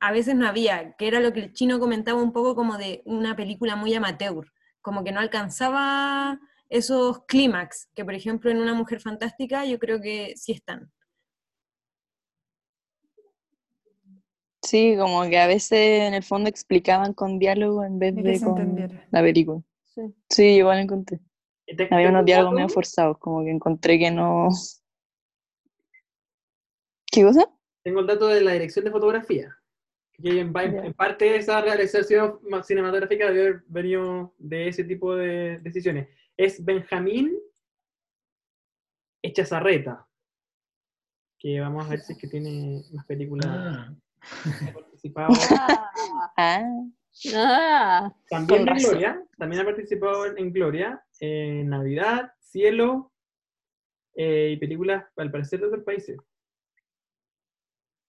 [SPEAKER 8] a veces no había, que era lo que el chino comentaba un poco como de una película muy amateur, como que no alcanzaba esos clímax, que por ejemplo en Una Mujer Fantástica yo creo que sí están.
[SPEAKER 7] Sí, como que a veces en el fondo explicaban con diálogo en vez
[SPEAKER 4] De
[SPEAKER 7] con la película.
[SPEAKER 3] Sí.
[SPEAKER 7] Sí, igual encontré.
[SPEAKER 1] Te-
[SPEAKER 7] Había unos
[SPEAKER 1] un
[SPEAKER 7] diálogos medio forzados, como que encontré que no... ¿Qué cosa?
[SPEAKER 1] Tengo el dato de la dirección de fotografía. Que en, parte esa realización ma- cinematográfica debe haber venido de ese tipo de decisiones. Es Benjamín Echazarreta. Que vamos a ver si es que tiene más películas.
[SPEAKER 6] Ah,
[SPEAKER 1] Ha participado.
[SPEAKER 3] Ah,
[SPEAKER 7] Ah.
[SPEAKER 1] También
[SPEAKER 7] razón.
[SPEAKER 1] Gloria. También ha participado en, en Gloria. En Navidad, Cielo. eh, y películas, al parecer, de otros países.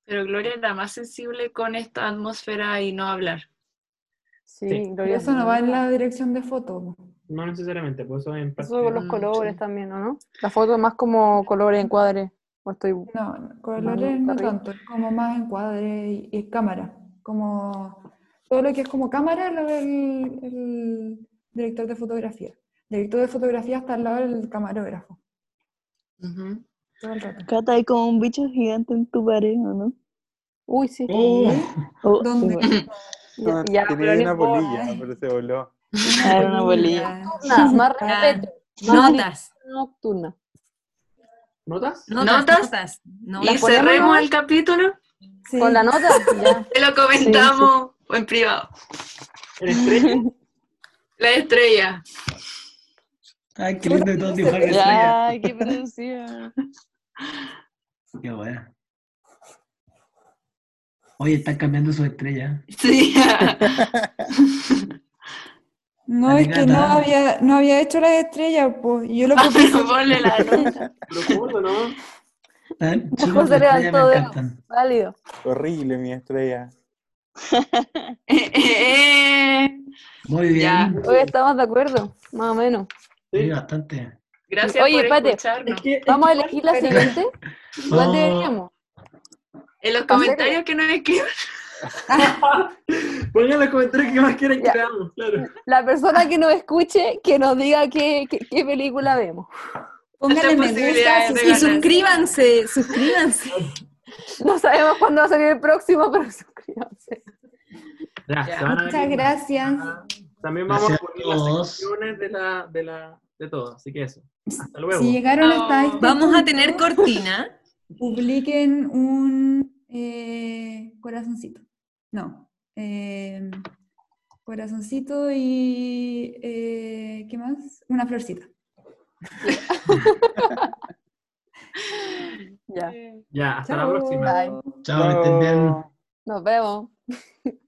[SPEAKER 2] Pero Gloria era más sensible con esta atmósfera y no hablar.
[SPEAKER 3] Sí,
[SPEAKER 1] Sí.
[SPEAKER 3] Gloria
[SPEAKER 4] eso no va en la dirección de foto.
[SPEAKER 1] No necesariamente, por eso en parte.
[SPEAKER 3] Eso con los
[SPEAKER 2] Mm,
[SPEAKER 3] colores
[SPEAKER 2] sí.
[SPEAKER 3] también, ¿o no? La foto es más como colores, encuadres. O estoy...
[SPEAKER 4] No, colores no tanto, es como más encuadre y, y cámara. Como todo lo que es como cámara lo ve el, el director de fotografía. El director de fotografía está al lado del camarógrafo.
[SPEAKER 2] Ujú.
[SPEAKER 3] todo el rato.
[SPEAKER 7] Cata, hay como un bicho gigante en tu pared, ¿o no?
[SPEAKER 3] Uy, sí.
[SPEAKER 6] Oh,
[SPEAKER 7] Oh,
[SPEAKER 4] ¿Dónde?
[SPEAKER 7] sí, bueno.
[SPEAKER 3] Ya, ya,
[SPEAKER 5] tenía
[SPEAKER 3] no
[SPEAKER 5] una polilla, pero se voló.
[SPEAKER 7] Ah, era una bolilla.
[SPEAKER 3] Nada, más respeto.
[SPEAKER 8] Notas.
[SPEAKER 3] nocturna.
[SPEAKER 1] ¿Notas?
[SPEAKER 8] Notas.
[SPEAKER 2] ¿Notas? Y cerremos el capítulo.
[SPEAKER 4] Sí.
[SPEAKER 3] Con la nota, ya.
[SPEAKER 2] Te lo comentamos en privado.
[SPEAKER 1] ¿En estrella?
[SPEAKER 2] La estrella.
[SPEAKER 6] Ay, qué lindo y todo dibujar la estrella.
[SPEAKER 7] Ay, qué producción.
[SPEAKER 6] Qué bueno. Oye, están cambiando su estrella.
[SPEAKER 2] Sí.
[SPEAKER 4] No, es que no había, no había hecho las estrellas, pues. y Yo lo.
[SPEAKER 2] Pero ponle la nota.
[SPEAKER 1] Pero ¿cómo no?
[SPEAKER 6] Chulas
[SPEAKER 3] se levantó de-. Válido.
[SPEAKER 5] Horrible mi estrella.
[SPEAKER 6] Muy
[SPEAKER 2] Ya.
[SPEAKER 6] bien.
[SPEAKER 3] Hoy estamos de acuerdo, más o menos.
[SPEAKER 6] Sí, bastante.
[SPEAKER 2] Gracias
[SPEAKER 3] Oye,
[SPEAKER 2] por
[SPEAKER 3] espérate.
[SPEAKER 2] escucharnos.
[SPEAKER 3] Vamos a elegir la siguiente. Igual
[SPEAKER 6] Oh.
[SPEAKER 3] deberíamos.
[SPEAKER 2] En los comentarios que nos escriban.
[SPEAKER 1] Pongan en los comentarios qué más quieren que veamos, claro.
[SPEAKER 3] La persona que nos escuche, que nos diga qué, qué, qué película vemos.
[SPEAKER 4] Pónganle me gusta.
[SPEAKER 8] Y suscríbanse, suscríbanse.
[SPEAKER 3] No sabemos cuándo va a salir el próximo, pero suscríbanse.
[SPEAKER 1] A
[SPEAKER 4] Muchas gracias.
[SPEAKER 1] También vamos
[SPEAKER 6] Gracias
[SPEAKER 1] a
[SPEAKER 6] a
[SPEAKER 1] poner las secciones de, la, de, la, de todo, así que eso. Hasta luego.
[SPEAKER 4] Si llegaron hasta este
[SPEAKER 8] Vamos a tener cortina.
[SPEAKER 4] publiquen un eh, corazoncito. No. eh, corazoncito y eh, ¿qué más? Una florcita.
[SPEAKER 3] Ya.
[SPEAKER 1] Ya, hasta la próxima.
[SPEAKER 3] Bye.
[SPEAKER 6] Chao, bien.
[SPEAKER 3] Nos vemos.